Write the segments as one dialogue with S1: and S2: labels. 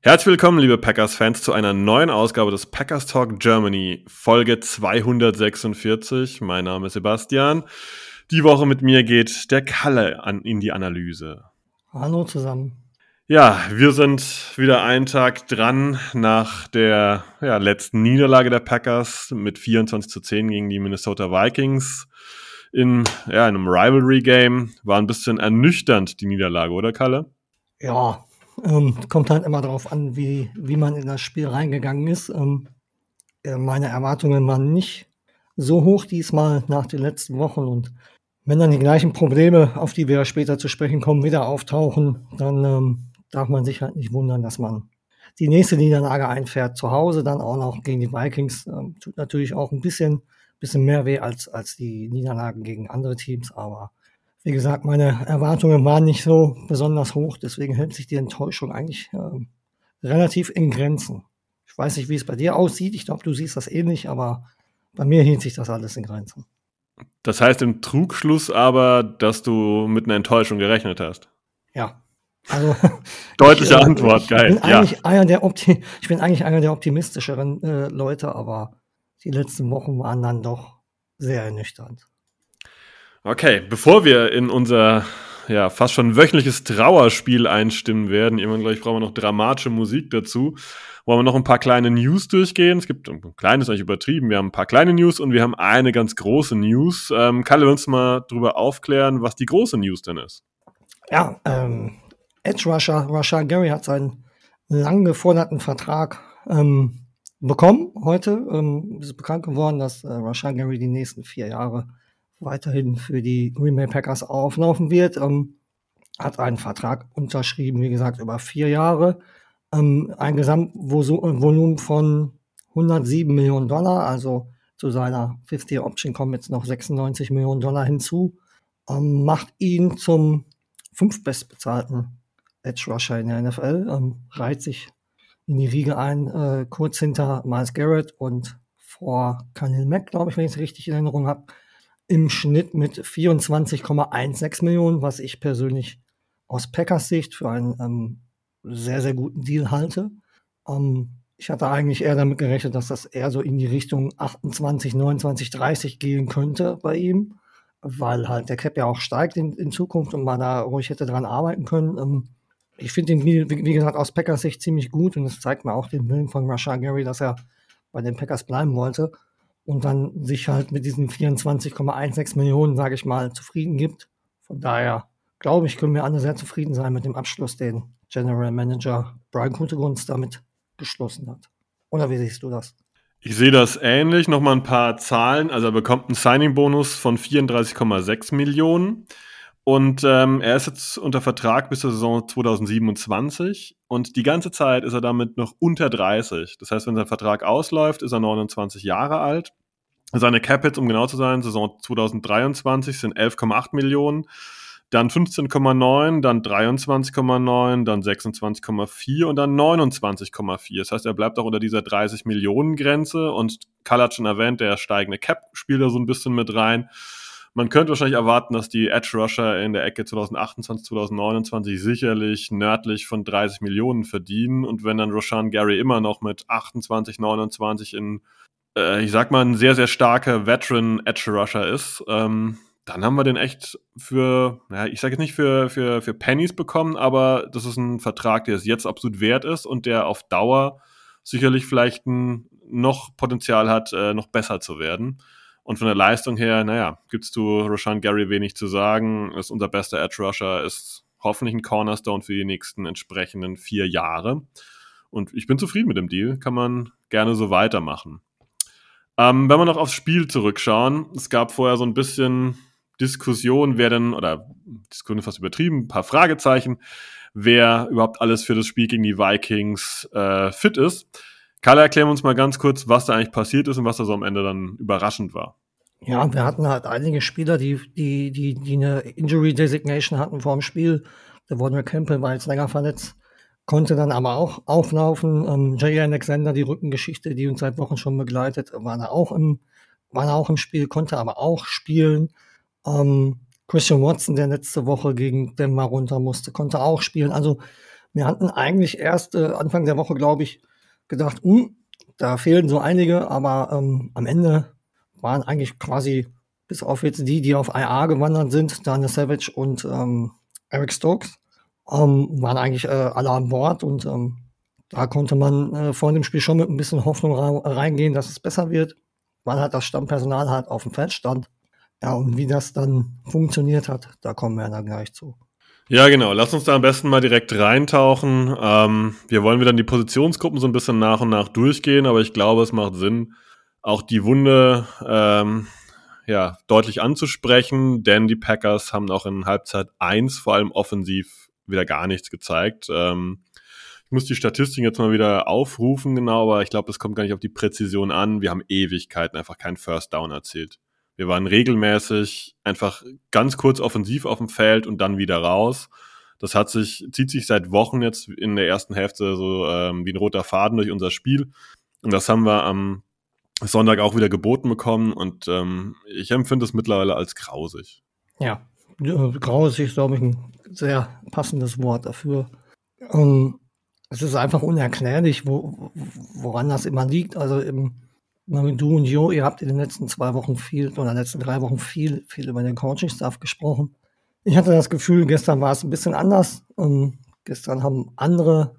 S1: Herzlich willkommen, liebe Packers-Fans, zu einer neuen Ausgabe des Packers Talk Germany, Folge 246. Mein Name ist Sebastian. Die Woche mit mir geht der Kalle an, in die Analyse.
S2: Hallo zusammen.
S1: Ja, wir sind wieder einen Tag dran nach der ja, letzten Niederlage der Packers mit 24 zu 10 gegen die Minnesota Vikings in ja, einem Rivalry-Game. War ein bisschen ernüchternd, die Niederlage, oder Kalle?
S2: Ja, ähm, kommt halt immer darauf an, wie, wie man in das Spiel reingegangen ist. Ähm, äh, meine Erwartungen waren nicht so hoch diesmal nach den letzten Wochen und wenn dann die gleichen Probleme, auf die wir später zu sprechen kommen, wieder auftauchen, dann ähm, darf man sich halt nicht wundern, dass man die nächste Niederlage einfährt zu Hause, dann auch noch gegen die Vikings. Ähm, tut natürlich auch ein bisschen, bisschen mehr weh als, als die Niederlagen gegen andere Teams, aber wie gesagt, meine Erwartungen waren nicht so besonders hoch, deswegen hält sich die Enttäuschung eigentlich ähm, relativ in Grenzen. Ich weiß nicht, wie es bei dir aussieht. Ich glaube, du siehst das ähnlich, aber bei mir hielt sich das alles in Grenzen.
S1: Das heißt im Trugschluss aber, dass du mit einer Enttäuschung gerechnet hast.
S2: Ja. Also,
S1: Deutliche
S2: ich, äh,
S1: Antwort,
S2: ich
S1: geil.
S2: Bin
S1: Ja.
S2: eigentlich einer der Opti ich bin eigentlich einer der optimistischeren äh, Leute, aber die letzten Wochen waren dann doch sehr ernüchternd.
S1: Okay, bevor wir in unser ja, fast schon wöchentliches Trauerspiel einstimmen werden, irgendwann gleich brauchen wir noch dramatische Musik dazu, wollen wir noch ein paar kleine News durchgehen. Es gibt ein kleines, eigentlich übertrieben, wir haben ein paar kleine News und wir haben eine ganz große News. Ähm, Kalle, willst du mal drüber aufklären, was die große News denn ist?
S2: Ja, ähm, Edge Rusher, Rusher Gary hat seinen lang geforderten Vertrag ähm, bekommen. Heute ähm, ist bekannt geworden, dass äh, Rusher Gary die nächsten vier Jahre weiterhin für die Green Bay Packers auflaufen wird. Ähm, hat einen Vertrag unterschrieben, wie gesagt, über vier Jahre. Ähm, ein Gesamtvolumen von 107 Millionen Dollar, also zu seiner 50 Option kommen jetzt noch 96 Millionen Dollar hinzu. Ähm, macht ihn zum fünf bestbezahlten Edge Rusher in der NFL, ähm, reiht sich in die Riege ein, äh, kurz hinter Miles Garrett und vor Khalil Mack, glaube ich, wenn ich es richtig in Erinnerung habe, im Schnitt mit 24,16 Millionen, was ich persönlich aus Packers Sicht für einen ähm, sehr, sehr guten Deal halte. Ähm, ich hatte eigentlich eher damit gerechnet, dass das eher so in die Richtung 28, 29, 30 gehen könnte bei ihm weil halt der Cap ja auch steigt in, in Zukunft und man da ruhig hätte dran arbeiten können. Ähm, ich finde den, wie, wie gesagt, aus Packers Sicht ziemlich gut und es zeigt mir auch den Willen von Rashad Gary, dass er bei den Packers bleiben wollte und dann sich halt mit diesen 24,16 Millionen, sage ich mal, zufrieden gibt. Von daher glaube ich, können wir alle sehr zufrieden sein mit dem Abschluss, den General Manager Brian Gutegunst damit geschlossen hat. Oder wie siehst du das?
S1: Ich sehe das ähnlich. Nochmal ein paar Zahlen. Also er bekommt einen Signing-Bonus von 34,6 Millionen. Und ähm, er ist jetzt unter Vertrag bis zur Saison 2027. Und die ganze Zeit ist er damit noch unter 30. Das heißt, wenn sein Vertrag ausläuft, ist er 29 Jahre alt. Seine Cap-Hits, um genau zu sein, Saison 2023 sind 11,8 Millionen dann 15,9, dann 23,9, dann 26,4 und dann 29,4. Das heißt, er bleibt auch unter dieser 30 Millionen Grenze und Karl hat schon erwähnt, der steigende Cap spielt da so ein bisschen mit rein. Man könnte wahrscheinlich erwarten, dass die Edge Rusher in der Ecke 2028, 2029 sicherlich nördlich von 30 Millionen verdienen und wenn dann Roshan Gary immer noch mit 28, 29 in, äh, ich sag mal, ein sehr, sehr starker Veteran Edge Rusher ist, ähm, dann haben wir den echt für, ja, ich sage jetzt nicht für, für, für Pennies bekommen, aber das ist ein Vertrag, der es jetzt absolut wert ist und der auf Dauer sicherlich vielleicht ein, noch Potenzial hat, äh, noch besser zu werden. Und von der Leistung her, naja, gibst du Rashan Gary wenig zu sagen. Ist unser bester Edge Rusher, ist hoffentlich ein Cornerstone für die nächsten entsprechenden vier Jahre. Und ich bin zufrieden mit dem Deal, kann man gerne so weitermachen. Ähm, wenn wir noch aufs Spiel zurückschauen, es gab vorher so ein bisschen Diskussion, wer denn, oder Diskussion ist fast übertrieben, ein paar Fragezeichen, wer überhaupt alles für das Spiel gegen die Vikings äh, fit ist. Kalle, erklären uns mal ganz kurz, was da eigentlich passiert ist und was da so am Ende dann überraschend war.
S2: Ja, wir hatten halt einige Spieler, die, die, die, die eine Injury Designation hatten vor dem Spiel. Der Warner Campbell war jetzt länger verletzt, konnte dann aber auch auflaufen. Ähm, Jay Alexander, die Rückengeschichte, die uns seit Wochen schon begleitet, war da auch im, war da auch im Spiel, konnte aber auch spielen. Ähm, Christian Watson, der letzte Woche gegen Denver runter musste, konnte auch spielen. Also wir hatten eigentlich erst äh, Anfang der Woche, glaube ich, gedacht, hm, da fehlen so einige, aber ähm, am Ende waren eigentlich quasi, bis auf jetzt die, die auf IA gewandert sind, Daniel Savage und ähm, Eric Stokes, ähm, waren eigentlich äh, alle an Bord und ähm, da konnte man äh, vor dem Spiel schon mit ein bisschen Hoffnung reingehen, dass es besser wird, weil halt das Stammpersonal halt auf dem Feld stand. Ja, und wie das dann funktioniert hat, da kommen wir dann gleich zu.
S1: Ja, genau. Lass uns da am besten mal direkt reintauchen. Ähm, wir wollen wieder die Positionsgruppen so ein bisschen nach und nach durchgehen, aber ich glaube, es macht Sinn, auch die Wunde ähm, ja, deutlich anzusprechen, denn die Packers haben auch in Halbzeit 1 vor allem offensiv wieder gar nichts gezeigt. Ähm, ich muss die Statistiken jetzt mal wieder aufrufen, genau, aber ich glaube, es kommt gar nicht auf die Präzision an. Wir haben Ewigkeiten einfach keinen First Down erzielt. Wir waren regelmäßig einfach ganz kurz offensiv auf dem Feld und dann wieder raus. Das hat sich, zieht sich seit Wochen jetzt in der ersten Hälfte so ähm, wie ein roter Faden durch unser Spiel. Und das haben wir am Sonntag auch wieder geboten bekommen und ähm, ich empfinde es mittlerweile als grausig.
S2: Ja, äh, grausig ist, glaube ich, ein sehr passendes Wort dafür. Ähm, es ist einfach unerklärlich, wo, woran das immer liegt. Also im du und Jo, ihr habt in den letzten zwei Wochen viel oder in den letzten drei Wochen viel, viel über den Coaching-Staff gesprochen. Ich hatte das Gefühl, gestern war es ein bisschen anders. Ähm, gestern haben andere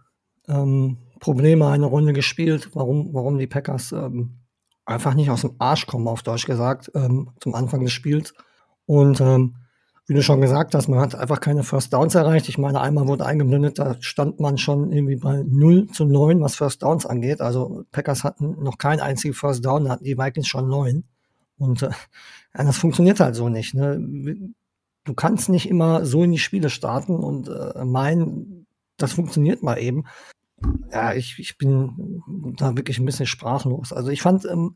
S2: ähm, Probleme eine Runde gespielt, warum, warum die Packers ähm, einfach nicht aus dem Arsch kommen, auf Deutsch gesagt, ähm, zum Anfang des Spiels. Und ähm, wie du schon gesagt hast, man hat einfach keine First Downs erreicht. Ich meine, einmal wurde eingeblendet, da stand man schon irgendwie bei 0 zu 9, was First Downs angeht. Also Packers hatten noch kein einziges First Down, da hatten die Vikings schon 9. Und äh, das funktioniert halt so nicht. Ne? Du kannst nicht immer so in die Spiele starten und äh, meinen, das funktioniert mal eben. Ja, ich, ich bin da wirklich ein bisschen sprachlos. Also ich fand, ähm,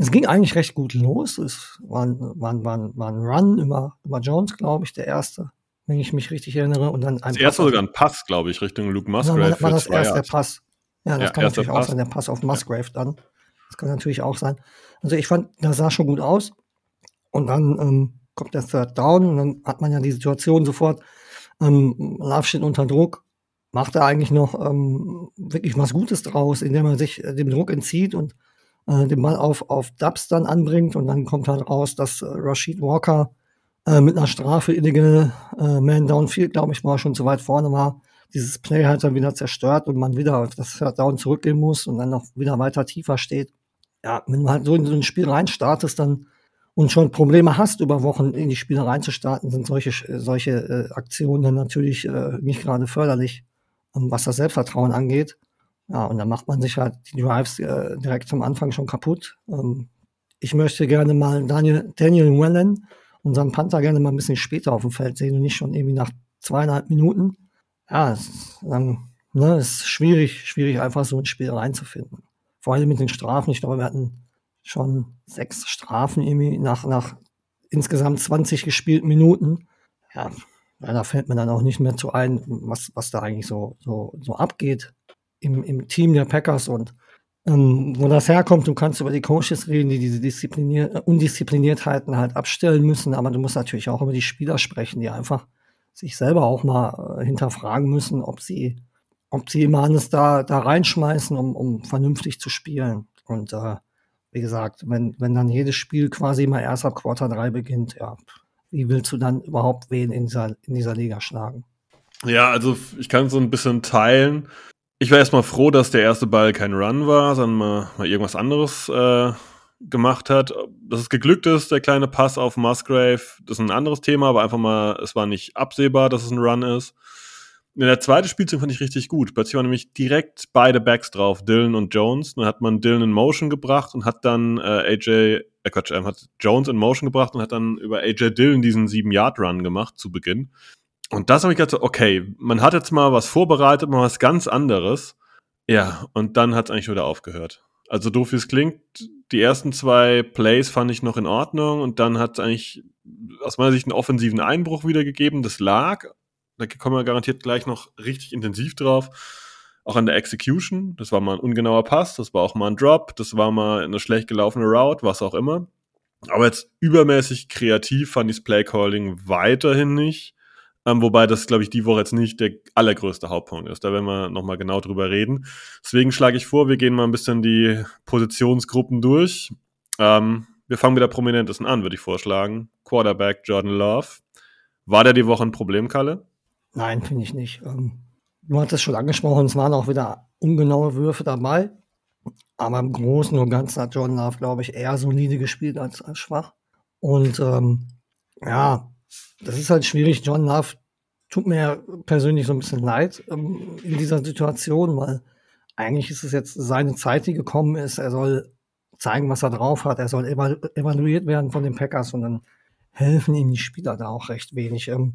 S2: es ging eigentlich recht gut los. Es war, war, war, war ein Run über, über Jones, glaube ich, der erste, wenn ich mich richtig erinnere. Und dann
S1: ein das erste sogar ein Pass, glaube ich, Richtung Luke Musgrave.
S2: War, war das erst der Pass. Ja, das ja, kann natürlich Pass. auch sein, der Pass auf Musgrave dann. Das kann natürlich auch sein. Also ich fand, das sah schon gut aus. Und dann ähm, kommt der Third Down und dann hat man ja die Situation sofort, ähm, Love steht unter Druck, macht er eigentlich noch ähm, wirklich was Gutes draus, indem er sich äh, dem Druck entzieht und äh, den Ball auf, auf Dubs dann anbringt und dann kommt halt raus, dass äh, Rashid Walker äh, mit einer Strafe illegal äh, Man Downfield, glaube ich, war schon zu weit vorne war, dieses Play halt dann wieder zerstört und man wieder auf das Down zurückgehen muss und dann noch wieder weiter tiefer steht. Ja, wenn du halt so in so ein Spiel reinstartest, dann und schon Probleme hast, über Wochen in die Spiele reinzustarten, sind solche, solche äh, Aktionen dann natürlich äh, nicht gerade förderlich, ähm, was das Selbstvertrauen angeht. Ja, und dann macht man sich halt die Drives äh, direkt zum Anfang schon kaputt. Ähm, ich möchte gerne mal Daniel, Daniel Wellen, unseren Panther, gerne mal ein bisschen später auf dem Feld sehen und nicht schon irgendwie nach zweieinhalb Minuten. Ja, es, dann, ne, ist schwierig, schwierig einfach so ein Spiel reinzufinden. Vor allem mit den Strafen. Ich glaube, wir hatten schon sechs Strafen irgendwie nach, nach insgesamt 20 gespielten Minuten. Ja, ja, da fällt mir dann auch nicht mehr zu ein, was, was da eigentlich so, so, so abgeht im, im Team der Packers und ähm, wo das herkommt, du kannst über die Coaches reden, die diese Disziplinier äh, Undiszipliniertheiten halt abstellen müssen, aber du musst natürlich auch über die Spieler sprechen, die einfach sich selber auch mal äh, hinterfragen müssen, ob sie, ob sie immer alles da, da reinschmeißen, um, um vernünftig zu spielen. Und äh, wie gesagt, wenn, wenn dann jedes Spiel quasi mal erst ab Quarter 3 beginnt, ja, wie willst du dann überhaupt wen in dieser, in dieser Liga schlagen?
S1: Ja, also ich kann so ein bisschen teilen. Ich war erstmal froh, dass der erste Ball kein Run war, sondern mal, mal irgendwas anderes äh, gemacht hat. Dass es geglückt ist, der kleine Pass auf Musgrave, das ist ein anderes Thema, aber einfach mal, es war nicht absehbar, dass es ein Run ist. In der zweiten Spielzug fand ich richtig gut. Plötzlich waren nämlich direkt beide Backs drauf, Dylan und Jones. Dann hat man Dylan in Motion gebracht und hat dann äh, AJ, äh Quatsch, äh, hat Jones in Motion gebracht und hat dann über AJ Dylan diesen 7-Yard-Run gemacht zu Beginn. Und das habe ich gedacht, okay, man hat jetzt mal was vorbereitet, mal was ganz anderes. Ja, und dann hat es eigentlich wieder aufgehört. Also doof wie es klingt, die ersten zwei Plays fand ich noch in Ordnung und dann hat es eigentlich aus meiner Sicht einen offensiven Einbruch wieder gegeben. Das lag, da kommen wir garantiert gleich noch richtig intensiv drauf, auch an der Execution. Das war mal ein ungenauer Pass, das war auch mal ein Drop, das war mal eine schlecht gelaufene Route, was auch immer. Aber jetzt übermäßig kreativ fand ich das Playcalling weiterhin nicht. Ähm, wobei das, glaube ich, die Woche jetzt nicht der allergrößte Hauptpunkt ist. Da werden wir nochmal genau drüber reden. Deswegen schlage ich vor, wir gehen mal ein bisschen die Positionsgruppen durch. Ähm, wir fangen mit der Prominentesten an, würde ich vorschlagen. Quarterback Jordan Love. War der die Woche ein Problem, Kalle?
S2: Nein, finde ich nicht. Ähm, du hattest es schon angesprochen, es waren auch wieder ungenaue Würfe dabei. Aber im Großen und Ganzen hat Jordan Love, glaube ich, eher solide gespielt als, als schwach. Und ähm, ja, das ist halt schwierig. John Love tut mir persönlich so ein bisschen leid ähm, in dieser Situation, weil eigentlich ist es jetzt seine Zeit, die gekommen ist. Er soll zeigen, was er drauf hat. Er soll evalu evaluiert werden von den Packers und dann helfen ihm die Spieler da auch recht wenig. Ähm,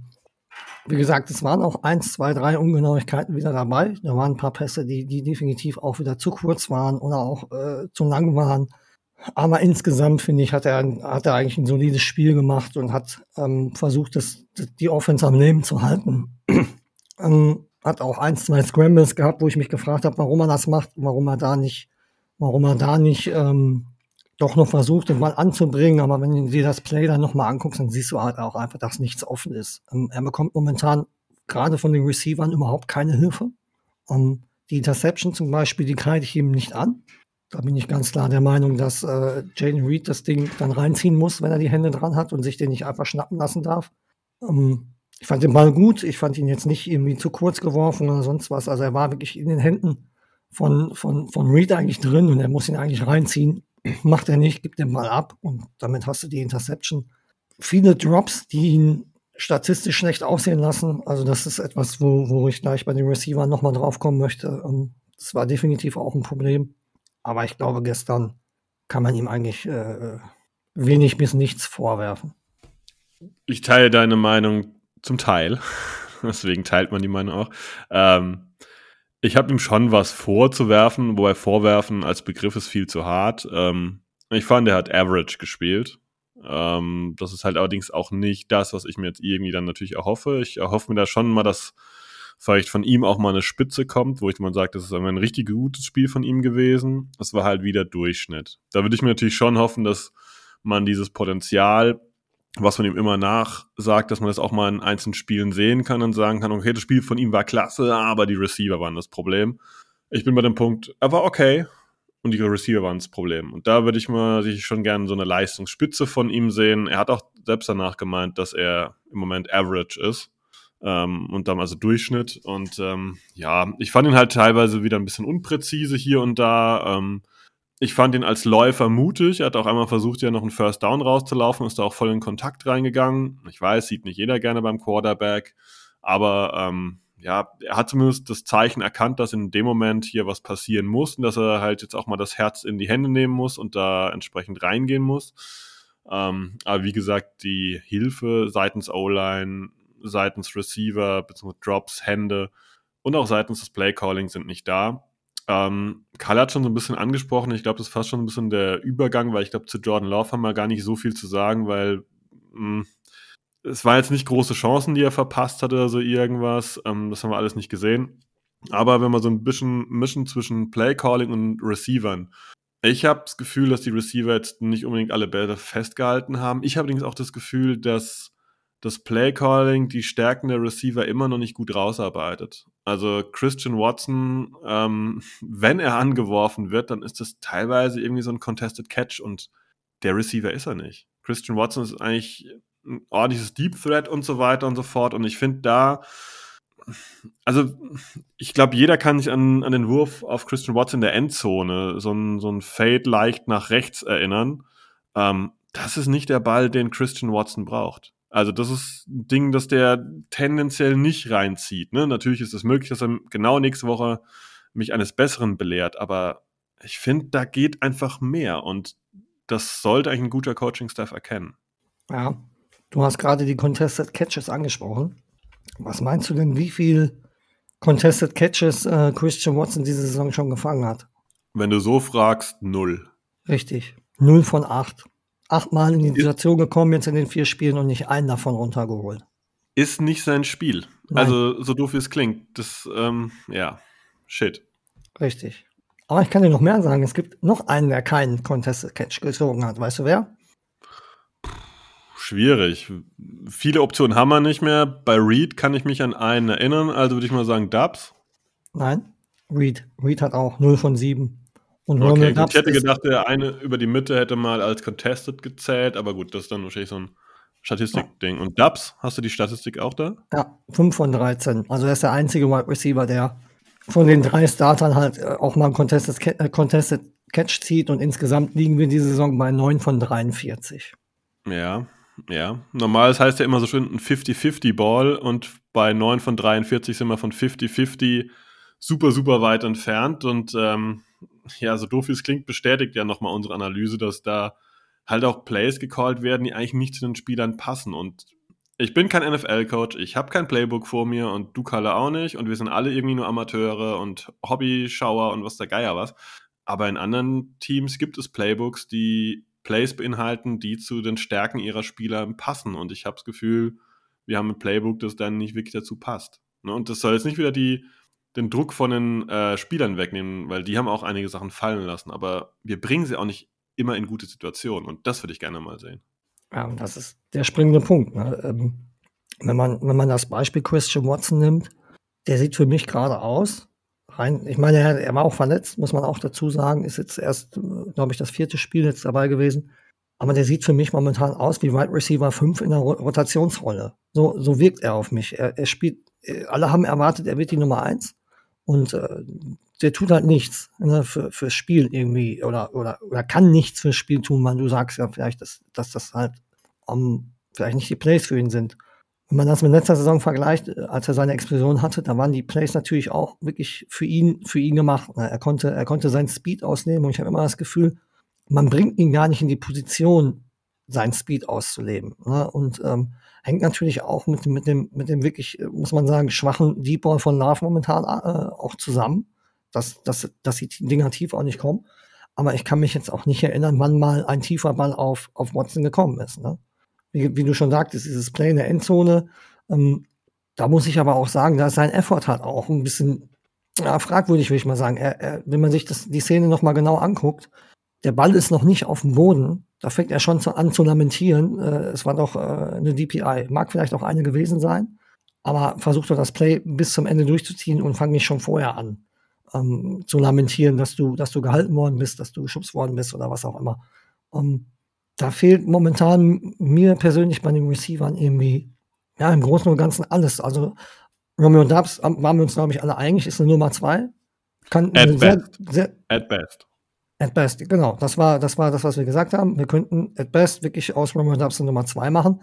S2: wie gesagt, es waren auch eins, zwei, drei Ungenauigkeiten wieder dabei. Da waren ein paar Pässe, die, die definitiv auch wieder zu kurz waren oder auch äh, zu lang waren. Aber insgesamt finde ich, hat er, hat er eigentlich ein solides Spiel gemacht und hat ähm, versucht, das, die Offense am Leben zu halten. ähm, hat auch ein, zwei Scrambles gehabt, wo ich mich gefragt habe, warum er das macht, warum er da nicht, warum er da nicht ähm, doch noch versucht, den Ball anzubringen. Aber wenn du dir das Play dann nochmal anguckst, dann siehst du halt auch einfach, dass nichts offen ist. Ähm, er bekommt momentan gerade von den Receivern überhaupt keine Hilfe. Um, die Interception zum Beispiel, die kreide ich ihm nicht an. Da bin ich ganz klar der Meinung, dass äh, Jaden Reed das Ding dann reinziehen muss, wenn er die Hände dran hat und sich den nicht einfach schnappen lassen darf. Ähm, ich fand den Ball gut. Ich fand ihn jetzt nicht irgendwie zu kurz geworfen oder sonst was. Also er war wirklich in den Händen von, von, von Reed eigentlich drin und er muss ihn eigentlich reinziehen. Macht er nicht, gibt den Ball ab und damit hast du die Interception. Viele Drops, die ihn statistisch schlecht aussehen lassen. Also das ist etwas, wo, wo ich gleich bei den Receivern nochmal drauf kommen möchte. Ähm, das war definitiv auch ein Problem. Aber ich glaube, gestern kann man ihm eigentlich äh, wenig bis nichts vorwerfen.
S1: Ich teile deine Meinung zum Teil. Deswegen teilt man die Meinung auch. Ähm, ich habe ihm schon was vorzuwerfen, wobei vorwerfen als Begriff ist viel zu hart. Ähm, ich fand, er hat Average gespielt. Ähm, das ist halt allerdings auch nicht das, was ich mir jetzt irgendwie dann natürlich erhoffe. Ich erhoffe mir da schon mal, dass vielleicht von ihm auch mal eine Spitze kommt, wo ich mal sage, das ist ein richtig gutes Spiel von ihm gewesen. Das war halt wieder Durchschnitt. Da würde ich mir natürlich schon hoffen, dass man dieses Potenzial, was man ihm immer nachsagt, dass man das auch mal in einzelnen Spielen sehen kann und sagen kann, okay, das Spiel von ihm war klasse, aber die Receiver waren das Problem. Ich bin bei dem Punkt, er war okay und die Receiver waren das Problem. Und da würde ich mal sich schon gerne so eine Leistungsspitze von ihm sehen. Er hat auch selbst danach gemeint, dass er im Moment average ist ähm, und dann also Durchschnitt. Und ähm, ja, ich fand ihn halt teilweise wieder ein bisschen unpräzise hier und da. Ähm, ich fand ihn als Läufer mutig. Er hat auch einmal versucht, ja noch einen First Down rauszulaufen, ist da auch voll in Kontakt reingegangen. Ich weiß, sieht nicht jeder gerne beim Quarterback, aber ähm, ja, er hat zumindest das Zeichen erkannt, dass in dem Moment hier was passieren muss und dass er halt jetzt auch mal das Herz in die Hände nehmen muss und da entsprechend reingehen muss. Ähm, aber wie gesagt, die Hilfe seitens O-Line seitens Receiver bzw. Drops, Hände und auch seitens des Playcalling sind nicht da. Ähm, Karl hat schon so ein bisschen angesprochen, ich glaube, das ist fast schon ein bisschen der Übergang, weil ich glaube, zu Jordan Love haben wir gar nicht so viel zu sagen, weil mh, hm, es waren jetzt nicht große Chancen, die er verpasst hat oder so irgendwas. Ähm, das haben wir alles nicht gesehen. Aber wenn man so ein bisschen mischen zwischen Playcalling und Receivern, ich habe das Gefühl, dass die Receiver jetzt nicht unbedingt alle Bälle festgehalten haben. Ich habe allerdings auch das Gefühl, dass das Playcalling die Stärken der Receiver immer noch nicht gut rausarbeitet. Also Christian Watson, ähm, wenn er angeworfen wird, dann ist das teilweise irgendwie so ein Contested Catch und der Receiver ist er nicht. Christian Watson ist eigentlich ein ordentliches Deep Threat und so weiter und so fort. Und ich finde da, also ich glaube, jeder kann sich an, an den Wurf auf Christian Watson in der Endzone, so ein, so ein Fade leicht nach rechts erinnern. Ähm, das ist nicht der Ball, den Christian Watson braucht. Also das ist ein Ding, das der tendenziell nicht reinzieht. Ne? Natürlich ist es möglich, dass er genau nächste Woche mich eines Besseren belehrt, aber ich finde, da geht einfach mehr und das sollte eigentlich ein guter Coaching-Staff erkennen.
S2: Ja, du hast gerade die Contested Catches angesprochen. Was meinst du denn, wie viel Contested Catches äh, Christian Watson diese Saison schon gefangen hat.
S1: Wenn du so fragst, null.
S2: Richtig. Null von acht. Achtmal in die Situation gekommen jetzt in den vier Spielen und nicht einen davon runtergeholt.
S1: Ist nicht sein Spiel.
S2: Nein.
S1: Also, so doof wie es klingt. Das, ähm, ja, shit.
S2: Richtig. Aber ich kann dir noch mehr sagen. Es gibt noch einen, der keinen Contested Catch gezogen hat. Weißt du wer?
S1: Schwierig. Viele Optionen haben wir nicht mehr. Bei Reed kann ich mich an einen erinnern, also würde ich mal sagen Dubs.
S2: Nein. Reed. Reed hat auch 0 von 7. Und
S1: Okay, gut. Ich hätte gedacht, der eine über die Mitte hätte mal als Contested gezählt, aber gut, das ist dann wahrscheinlich so ein Statistik-Ding. Und Dubs, hast du die Statistik auch da?
S2: Ja, 5 von 13. Also er ist der einzige Wide Receiver, der von den drei Startern halt äh, auch mal ein Contested, äh, Contested Catch zieht und insgesamt liegen wir diese Saison bei 9 von 43.
S1: Ja, ja. Normal das heißt ja immer so schön ein 50-50-Ball und bei 9 von 43 sind wir von 50-50 super, super weit entfernt. Und ähm, ja, so doof wie es klingt, bestätigt ja nochmal unsere Analyse, dass da halt auch Plays gecallt werden, die eigentlich nicht zu den Spielern passen. Und ich bin kein NFL-Coach, ich habe kein Playbook vor mir und du, Kalle, auch nicht. Und wir sind alle irgendwie nur Amateure und Hobbyschauer und was der Geier was. Aber in anderen Teams gibt es Playbooks, die Plays beinhalten, die zu den Stärken ihrer Spieler passen. Und ich habe das Gefühl, wir haben ein Playbook, das dann nicht wirklich dazu passt. Ne? Und das soll jetzt nicht wieder die, den Druck von den äh, Spielern wegnehmen, weil die haben auch einige Sachen fallen lassen. Aber wir bringen sie auch nicht immer in gute Situationen. Und das würde ich gerne mal sehen.
S2: Ja, das ist der springende Punkt. Ne? Ähm, wenn, man, wenn man das Beispiel Christian Watson nimmt, der sieht für mich gerade aus. Rein, ich meine, er, er war auch verletzt, muss man auch dazu sagen, ist jetzt erst, glaube ich, das vierte Spiel jetzt dabei gewesen. Aber der sieht für mich momentan aus wie Wide Receiver 5 in der Ro Rotationsrolle. So, so wirkt er auf mich. Er, er spielt, äh, alle haben erwartet, er wird die Nummer 1. Und äh, der tut halt nichts ne, für, fürs Spiel irgendwie oder, oder, oder kann nichts fürs Spiel tun, weil du sagst ja vielleicht, dass, dass das halt um, vielleicht nicht die Plays für ihn sind. Wenn man das mit letzter Saison vergleicht, äh, als er seine Explosion hatte, da waren die Plays natürlich auch wirklich für ihn, für ihn gemacht. Er konnte, er konnte seinen Speed ausnehmen und ich habe immer das Gefühl, man bringt ihn gar nicht in die Position, seinen Speed auszuleben. Ne? Und ähm, hängt natürlich auch mit, dem- mit dem, mit dem wirklich, äh, muss man sagen, schwachen Deep Ball von Love momentan äh, auch zusammen, dass, dass, dass die Dinger tief auch nicht kommen. Aber ich kann mich jetzt auch nicht erinnern, wann mal ein tiefer Ball auf, auf Watson gekommen ist. Ne? Wie, wie du schon sagtest, dieses Play in der Endzone, ähm, da muss ich aber auch sagen, da ist sein Effort halt auch ein bisschen ja, fragwürdig, würde ich mal sagen. Er, er, wenn man sich das, die Szene noch mal genau anguckt, der Ball ist noch nicht auf dem Boden. Da fängt er schon zu, an zu lamentieren. Äh, es war doch äh, eine DPI. Mag vielleicht auch eine gewesen sein, aber versucht doch das Play bis zum Ende durchzuziehen und fang nicht schon vorher an ähm, zu lamentieren, dass du, dass du gehalten worden bist, dass du geschubst worden bist oder was auch immer. Ähm, da fehlt momentan mir persönlich bei den Receivern irgendwie, ja, im Großen und Ganzen alles. Also Romeo Dubs waren wir uns, glaube ich, alle einig, ist eine Nummer zwei. Kann
S1: At
S2: eine sehr,
S1: best.
S2: sehr,
S1: At best.
S2: At best, genau. Das war, das war das, was wir gesagt haben. Wir könnten at best wirklich aus Romeo Dubs eine Nummer zwei machen,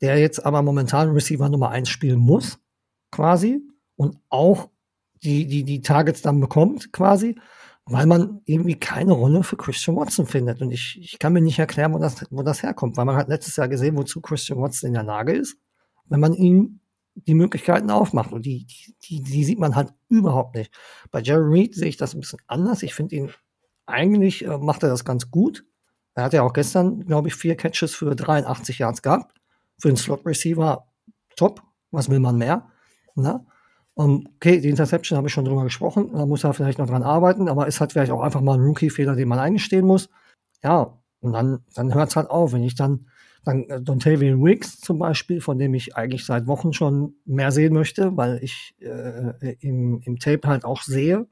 S2: der jetzt aber momentan Receiver Nummer eins spielen muss, quasi. Und auch die, die, die Targets dann bekommt, quasi, weil man irgendwie keine Rolle für Christian Watson findet. Und ich, ich kann mir nicht erklären, wo das, wo das herkommt, weil man hat letztes Jahr gesehen, wozu Christian Watson in der Lage ist, wenn man ihm die Möglichkeiten aufmacht. Und die, die, die, die sieht man halt überhaupt nicht. Bei Jerry Reed sehe ich das ein bisschen anders. Ich finde ihn eigentlich äh, macht er das ganz gut. Er hat ja auch gestern, glaube ich, vier Catches für 83 Yards gehabt. Für den Slot-Receiver top. Was will man mehr? Na? Um, okay, die Interception habe ich schon drüber gesprochen. Da muss er vielleicht noch dran arbeiten, aber ist halt vielleicht auch einfach mal ein Rookie-Fehler, den man eingestehen muss. Ja, und dann, dann hört es halt auf. Wenn ich dann, dann äh, Dontavian Wicks zum Beispiel, von dem ich eigentlich seit Wochen schon mehr sehen möchte, weil ich äh, im, im Tape halt auch sehe,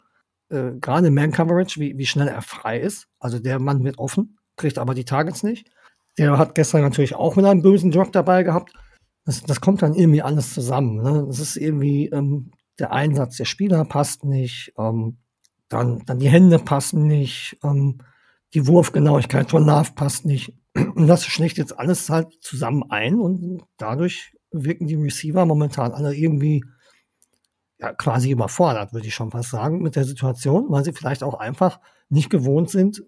S2: äh, gerade im Man-Coverage, wie, wie schnell er frei ist. Also der Mann wird offen, kriegt aber die Targets nicht. Der hat gestern natürlich auch mit einem bösen Drop dabei gehabt. Das, das kommt dann irgendwie alles zusammen. Ne? Das ist irgendwie, ähm, der Einsatz der Spieler passt nicht, ähm, dann, dann die Hände passen nicht, ähm, die Wurfgenauigkeit von Love passt nicht. Und das schlägt jetzt alles halt zusammen ein und dadurch wirken die Receiver momentan alle irgendwie ja, quasi überfordert, würde ich schon fast sagen, mit der Situation, weil sie vielleicht auch einfach nicht gewohnt sind,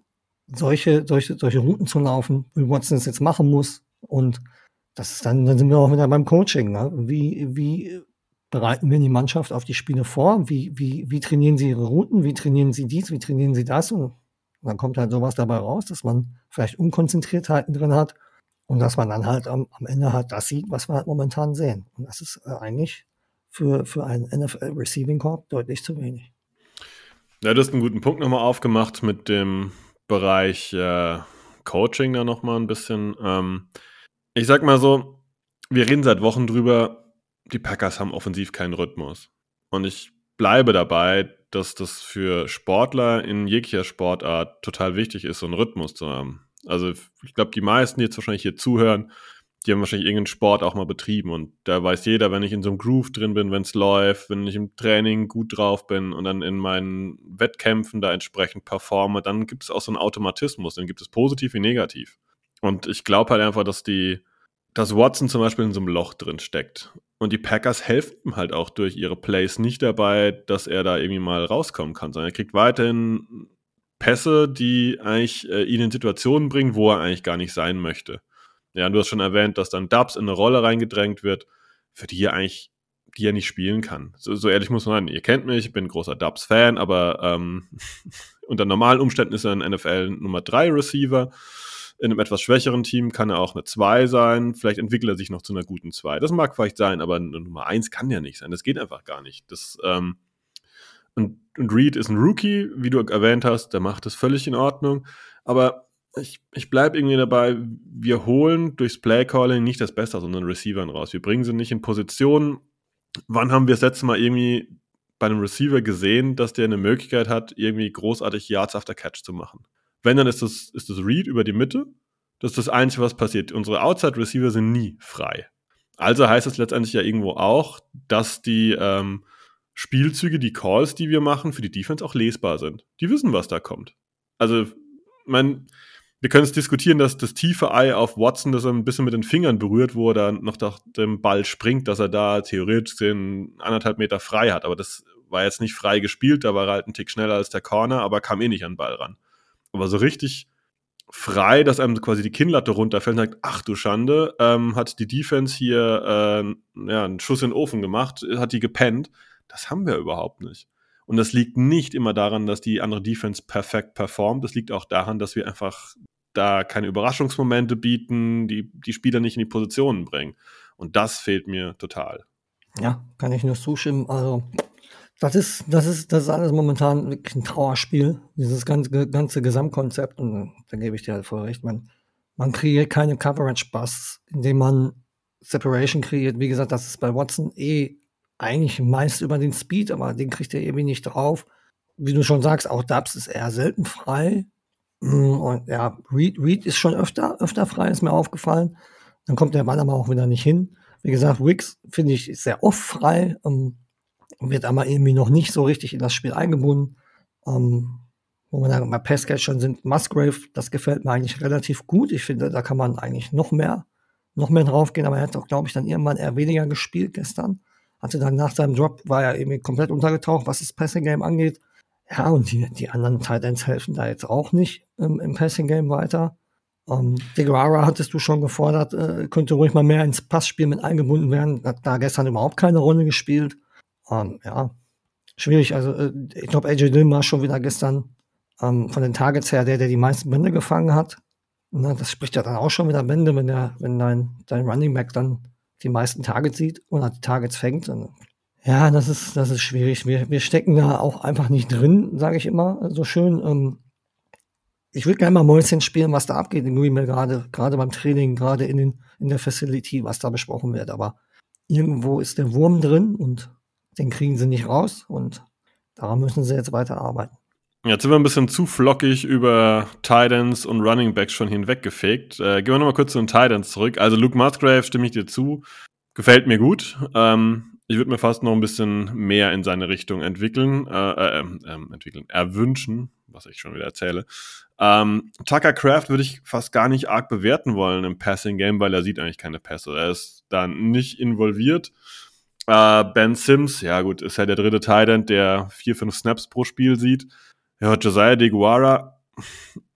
S2: solche, solche, solche Routen zu laufen, wie Watson es jetzt machen muss. Und das ist dann, dann sind wir auch wieder beim Coaching. Ne? Wie, wie bereiten wir die Mannschaft auf die Spiele vor? Wie, wie, wie trainieren sie ihre Routen? Wie trainieren sie dies? Wie trainieren sie das? Und dann kommt halt sowas dabei raus, dass man vielleicht Unkonzentriertheiten drin hat und dass man dann halt am, am Ende halt das sieht, was wir halt momentan sehen. Und das ist äh, eigentlich für, für einen NFL Receiving Corp deutlich zu wenig.
S1: Ja, du hast einen guten Punkt nochmal aufgemacht mit dem Bereich äh, Coaching da nochmal ein bisschen. Ähm, ich sag mal so, wir reden seit Wochen drüber, die Packers haben offensiv keinen Rhythmus. Und ich bleibe dabei, dass das für Sportler in jeglicher Sportart total wichtig ist, so einen Rhythmus zu haben. Also ich glaube, die meisten, die jetzt wahrscheinlich hier zuhören, die haben wahrscheinlich irgendeinen Sport auch mal betrieben und da weiß jeder, wenn ich in so einem Groove drin bin, wenn es läuft, wenn ich im Training gut drauf bin und dann in meinen Wettkämpfen da entsprechend performe, dann gibt es auch so einen Automatismus, dann gibt es positiv wie negativ. Und ich glaube halt einfach, dass die, dass Watson zum Beispiel in so einem Loch drin steckt. Und die Packers helfen ihm halt auch durch ihre Plays nicht dabei, dass er da irgendwie mal rauskommen kann, sondern er kriegt weiterhin Pässe, die eigentlich äh, ihn in Situationen bringen, wo er eigentlich gar nicht sein möchte. Ja, du hast schon erwähnt, dass dann Dubs in eine Rolle reingedrängt wird, für die er eigentlich, die er nicht spielen kann. So, so ehrlich muss man sein. Ihr kennt mich, ich bin großer Dubs-Fan, aber ähm, unter normalen Umständen ist er ein NFL Nummer 3 Receiver. In einem etwas schwächeren Team kann er auch eine 2 sein. Vielleicht entwickelt er sich noch zu einer guten 2. Das mag vielleicht sein, aber eine Nummer 1 kann ja nicht sein. Das geht einfach gar nicht. Das, ähm, und, und Reed ist ein Rookie, wie du erwähnt hast, der macht das völlig in Ordnung. Aber ich, ich bleibe irgendwie dabei, wir holen durchs Playcalling nicht das Beste aus unseren Receivern raus. Wir bringen sie nicht in Position. Wann haben wir das letzte Mal irgendwie bei einem Receiver gesehen, dass der eine Möglichkeit hat, irgendwie großartig Yards after Catch zu machen? Wenn, dann ist das, ist das Read über die Mitte. Das ist das Einzige, was passiert. Unsere Outside Receiver sind nie frei. Also heißt es letztendlich ja irgendwo auch, dass die ähm, Spielzüge, die Calls, die wir machen, für die Defense auch lesbar sind. Die wissen, was da kommt. Also, mein, wir können es diskutieren, dass das tiefe Ei auf Watson, das er ein bisschen mit den Fingern berührt, wo er dann noch nach dem Ball springt, dass er da theoretisch den anderthalb Meter frei hat. Aber das war jetzt nicht frei gespielt, da war er halt ein Tick schneller als der Corner, aber kam eh nicht an den Ball ran. Aber so richtig frei, dass einem quasi die Kinnlatte runterfällt und sagt, ach du Schande, ähm, hat die Defense hier äh, ja, einen Schuss in den Ofen gemacht, hat die gepennt. Das haben wir überhaupt nicht. Und das liegt nicht immer daran, dass die andere Defense perfekt performt. Das liegt auch daran, dass wir einfach da keine Überraschungsmomente bieten, die die Spieler nicht in die Positionen bringen. Und das fehlt mir total.
S2: Ja, kann ich nur zustimmen. Also, das ist, das ist, das ist alles momentan wirklich ein Trauerspiel, dieses ganze, ganze Gesamtkonzept. Und da gebe ich dir halt voll recht. Man, man kreiert keine Coverage-Busts, indem man Separation kreiert. Wie gesagt, das ist bei Watson eh eigentlich meist über den Speed, aber den kriegt er irgendwie nicht drauf. Wie du schon sagst, auch Dubs ist eher selten frei. Mm, und ja, Reed, Reed ist schon öfter, öfter frei, ist mir aufgefallen. Dann kommt der Ball aber auch wieder nicht hin. Wie gesagt, Wicks finde ich ist sehr oft frei, ähm, wird aber irgendwie noch nicht so richtig in das Spiel eingebunden. Ähm, wo wir dann bei Passcatchern sind, Musgrave, das gefällt mir eigentlich relativ gut. Ich finde, da kann man eigentlich noch mehr, noch mehr draufgehen, aber er hat auch, glaube ich, dann irgendwann eher weniger gespielt gestern. Hatte dann nach seinem Drop, war er irgendwie komplett untergetaucht, was das Passing Game angeht. Ja, und die, die anderen Titans helfen da jetzt auch nicht ähm, im Passing Game weiter. Ähm, DeGuara hattest du schon gefordert, äh, könnte ruhig mal mehr ins Passspiel mit eingebunden werden. Hat da gestern überhaupt keine Rolle gespielt. Ähm, ja, schwierig. Also, äh, ich glaube, AJ Dillon war schon wieder gestern ähm, von den Targets her der, der die meisten Bände gefangen hat. Na, das spricht ja dann auch schon wieder Bände, wenn, der, wenn dein, dein Running Back dann die meisten Targets sieht oder die Targets fängt. Und ja, das ist, das ist schwierig. Wir, wir stecken da auch einfach nicht drin, sage ich immer so schön. Ähm, ich will gerne mal Mäuschen spielen, was da abgeht in Green Bay gerade, gerade beim Training, gerade in, den, in der Facility, was da besprochen wird. Aber irgendwo ist der Wurm drin und den kriegen sie nicht raus und daran müssen sie jetzt weiter arbeiten.
S1: Jetzt sind wir ein bisschen zu flockig über Titans und Running Backs schon hinweggefegt. Äh, gehen wir nochmal kurz zu den Titans zurück. Also Luke Musgrave, stimme ich dir zu, gefällt mir gut. Ähm, ich würde mir fast noch ein bisschen mehr in seine Richtung entwickeln, äh, äh, äh, entwickeln, erwünschen, was ich schon wieder erzähle. Ähm, Tucker Craft würde ich fast gar nicht arg bewerten wollen im Passing Game, weil er sieht eigentlich keine Pässe. Er ist da nicht involviert. Äh, ben Sims, ja gut, ist ja der dritte Titan, der vier, fünf Snaps pro Spiel sieht. Ja, Josiah DeGuara,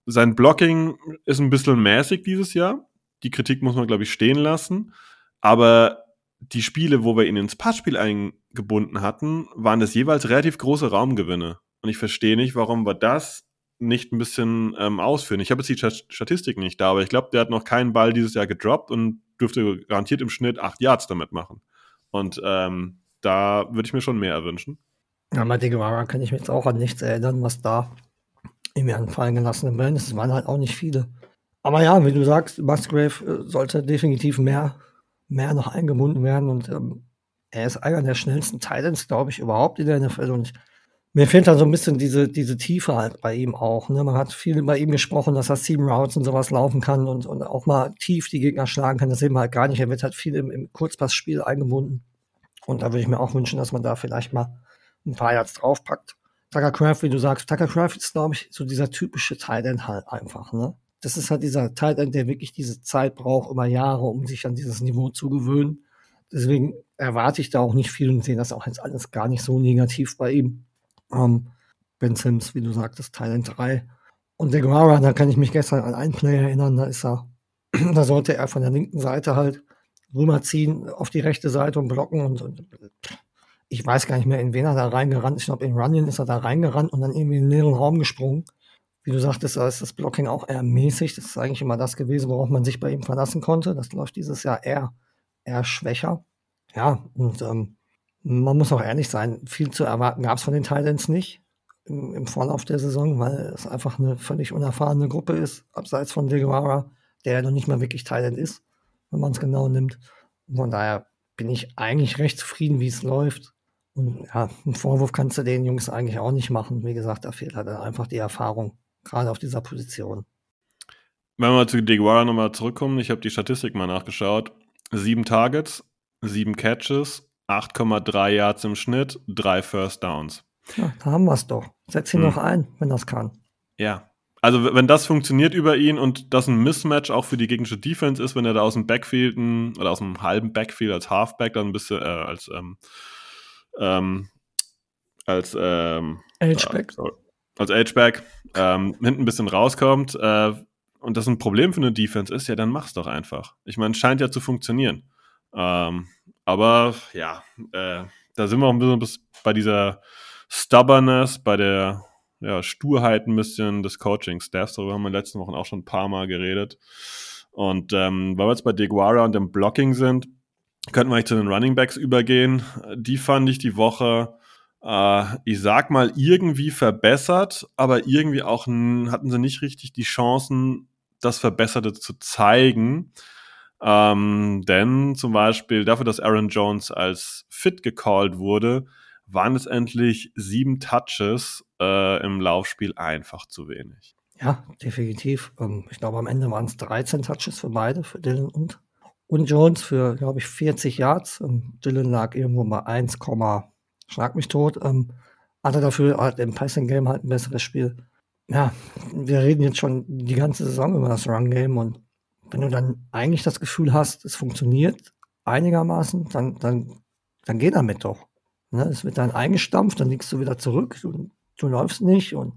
S1: sein Blocking ist ein bisschen mäßig dieses Jahr. Die Kritik muss man, glaube ich, stehen lassen. Aber die Spiele, wo wir ihn ins Passspiel eingebunden hatten, waren das jeweils relativ große Raumgewinne. Und ich verstehe nicht, warum wir das nicht ein bisschen ähm, ausführen. Ich habe jetzt die Statistiken nicht da, aber ich glaube, der hat noch keinen Ball dieses Jahr gedroppt und dürfte garantiert im Schnitt acht Yards damit machen. Und ähm, da würde ich mir schon mehr erwünschen.
S2: Ja, bei Deguara kann ich mich jetzt auch an nichts erinnern, was da in mir anfallen gelassen werden. Es waren halt auch nicht viele. Aber ja, wie du sagst, Musgrave äh, sollte definitiv mehr, mehr noch eingebunden werden und ähm, er ist einer der schnellsten Titans, glaube ich, überhaupt in der NFL und mir fehlt dann so ein bisschen diese, diese Tiefe halt bei ihm auch. Ne? Man hat viel bei ihm gesprochen, dass er Seam Routes und sowas laufen kann und, und auch mal tief die Gegner schlagen kann. Das sehen wir halt gar nicht. Er wird halt viel im, im Kurzpassspiel eingebunden. Und da würde ich mir auch wünschen, dass man da vielleicht mal ein paar Yards draufpackt. Tucker Craft, wie du sagst, Tucker Craft ist, glaube ich, so dieser typische Tight End halt einfach. Ne? Das ist halt dieser Tight End, der wirklich diese Zeit braucht, über Jahre, um sich an dieses Niveau zu gewöhnen. Deswegen erwarte ich da auch nicht viel und sehe das auch jetzt alles gar nicht so negativ bei ihm. Ähm, ben Sims, wie du sagtest, Thailand 3. Und der Guara, da kann ich mich gestern an einen Player erinnern, da ist er, da sollte er von der linken Seite halt rüberziehen auf die rechte Seite und blocken und, und ich weiß gar nicht mehr, in wen er da reingerannt ist. Ich glaube, in Runyon ist er da reingerannt und dann irgendwie in den Raum gesprungen. Wie du sagtest, da ist das Blocking auch eher mäßig. Das ist eigentlich immer das gewesen, worauf man sich bei ihm verlassen konnte. Das läuft dieses Jahr eher, eher schwächer. Ja, und ähm, man muss auch ehrlich sein, viel zu erwarten gab es von den Titans nicht im, im, Vorlauf der Saison, weil es einfach eine völlig unerfahrene Gruppe ist, abseits von DeGuara, der ja noch nicht mal wirklich Titan ist, wenn man es genau nimmt. von daher bin ich eigentlich recht zufrieden, wie es läuft. Und ja, einen Vorwurf kannst du den Jungs eigentlich auch nicht machen. Wie gesagt, da fehlt halt einfach die Erfahrung, gerade auf dieser Position.
S1: Wenn wir zu DeGuara nochmal zurückkommen, ich habe die Statistik mal nachgeschaut. Sieben Targets, sieben Catches, 8,3 Yards im Schnitt, drei First Downs.
S2: Ja, da haben wir es doch. Setz ihn hm. noch ein, wenn das kann.
S1: Ja. Also, wenn das funktioniert über ihn und das ein Mismatch auch für die gegnerische Defense ist, wenn er da aus dem Backfield oder aus dem halben Backfield als Halfback dann ein bisschen äh, als ähm, ähm, als ähm,
S2: H-Back.
S1: Äh, als H-Back ähm, hinten ein bisschen rauskommt äh, und das ein Problem für eine Defense ist, ja, dann mach's doch einfach. Ich meine, scheint ja zu funktionieren. Ähm, aber ja, äh, da sind wir auch ein bisschen bei dieser Stubbornness, bei der ja, Sturheit ein bisschen des Coaching-Staffs. Darüber haben wir in den letzten Wochen auch schon ein paar Mal geredet. Und ähm, weil wir jetzt bei Deguara und dem Blocking sind, könnten wir eigentlich zu den Running Backs übergehen. Die fand ich die Woche, äh, ich sag mal, irgendwie verbessert, aber irgendwie auch hatten sie nicht richtig die Chancen, das Verbesserte zu zeigen. Ähm, denn zum Beispiel dafür, dass Aaron Jones als fit gecallt wurde, waren es endlich sieben Touches äh, im Laufspiel einfach zu wenig.
S2: Ja, definitiv. Ähm, ich glaube, am Ende waren es 13 Touches für beide, für Dylan und, und Jones für, glaube ich, 40 Yards. Ähm, Dylan lag irgendwo bei 1, schlag mich tot. Ähm, hatte dafür halt im Passing Game halt ein besseres Spiel. Ja, wir reden jetzt schon die ganze Saison über das Run Game und wenn du dann eigentlich das Gefühl hast, es funktioniert einigermaßen, dann, dann, dann geh damit doch. Ne? Es wird dann eingestampft, dann liegst du wieder zurück, du, du läufst nicht und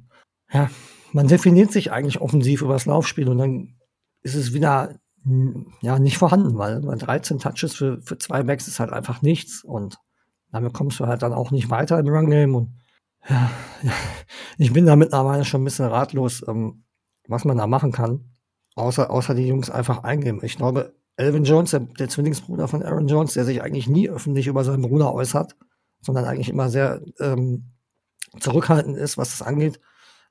S2: ja, man definiert sich eigentlich offensiv über das Laufspiel und dann ist es wieder ja nicht vorhanden, weil, weil 13 Touches für, für zwei Backs ist halt einfach nichts und damit kommst du halt dann auch nicht weiter im Run-Game und ja, ich bin da mittlerweile schon ein bisschen ratlos, ähm, was man da machen kann. Außer, außer die Jungs einfach eingeben. Ich glaube, Elvin Jones, der, der, Zwillingsbruder von Aaron Jones, der sich eigentlich nie öffentlich über seinen Bruder äußert, sondern eigentlich immer sehr ähm, zurückhaltend ist, was das angeht,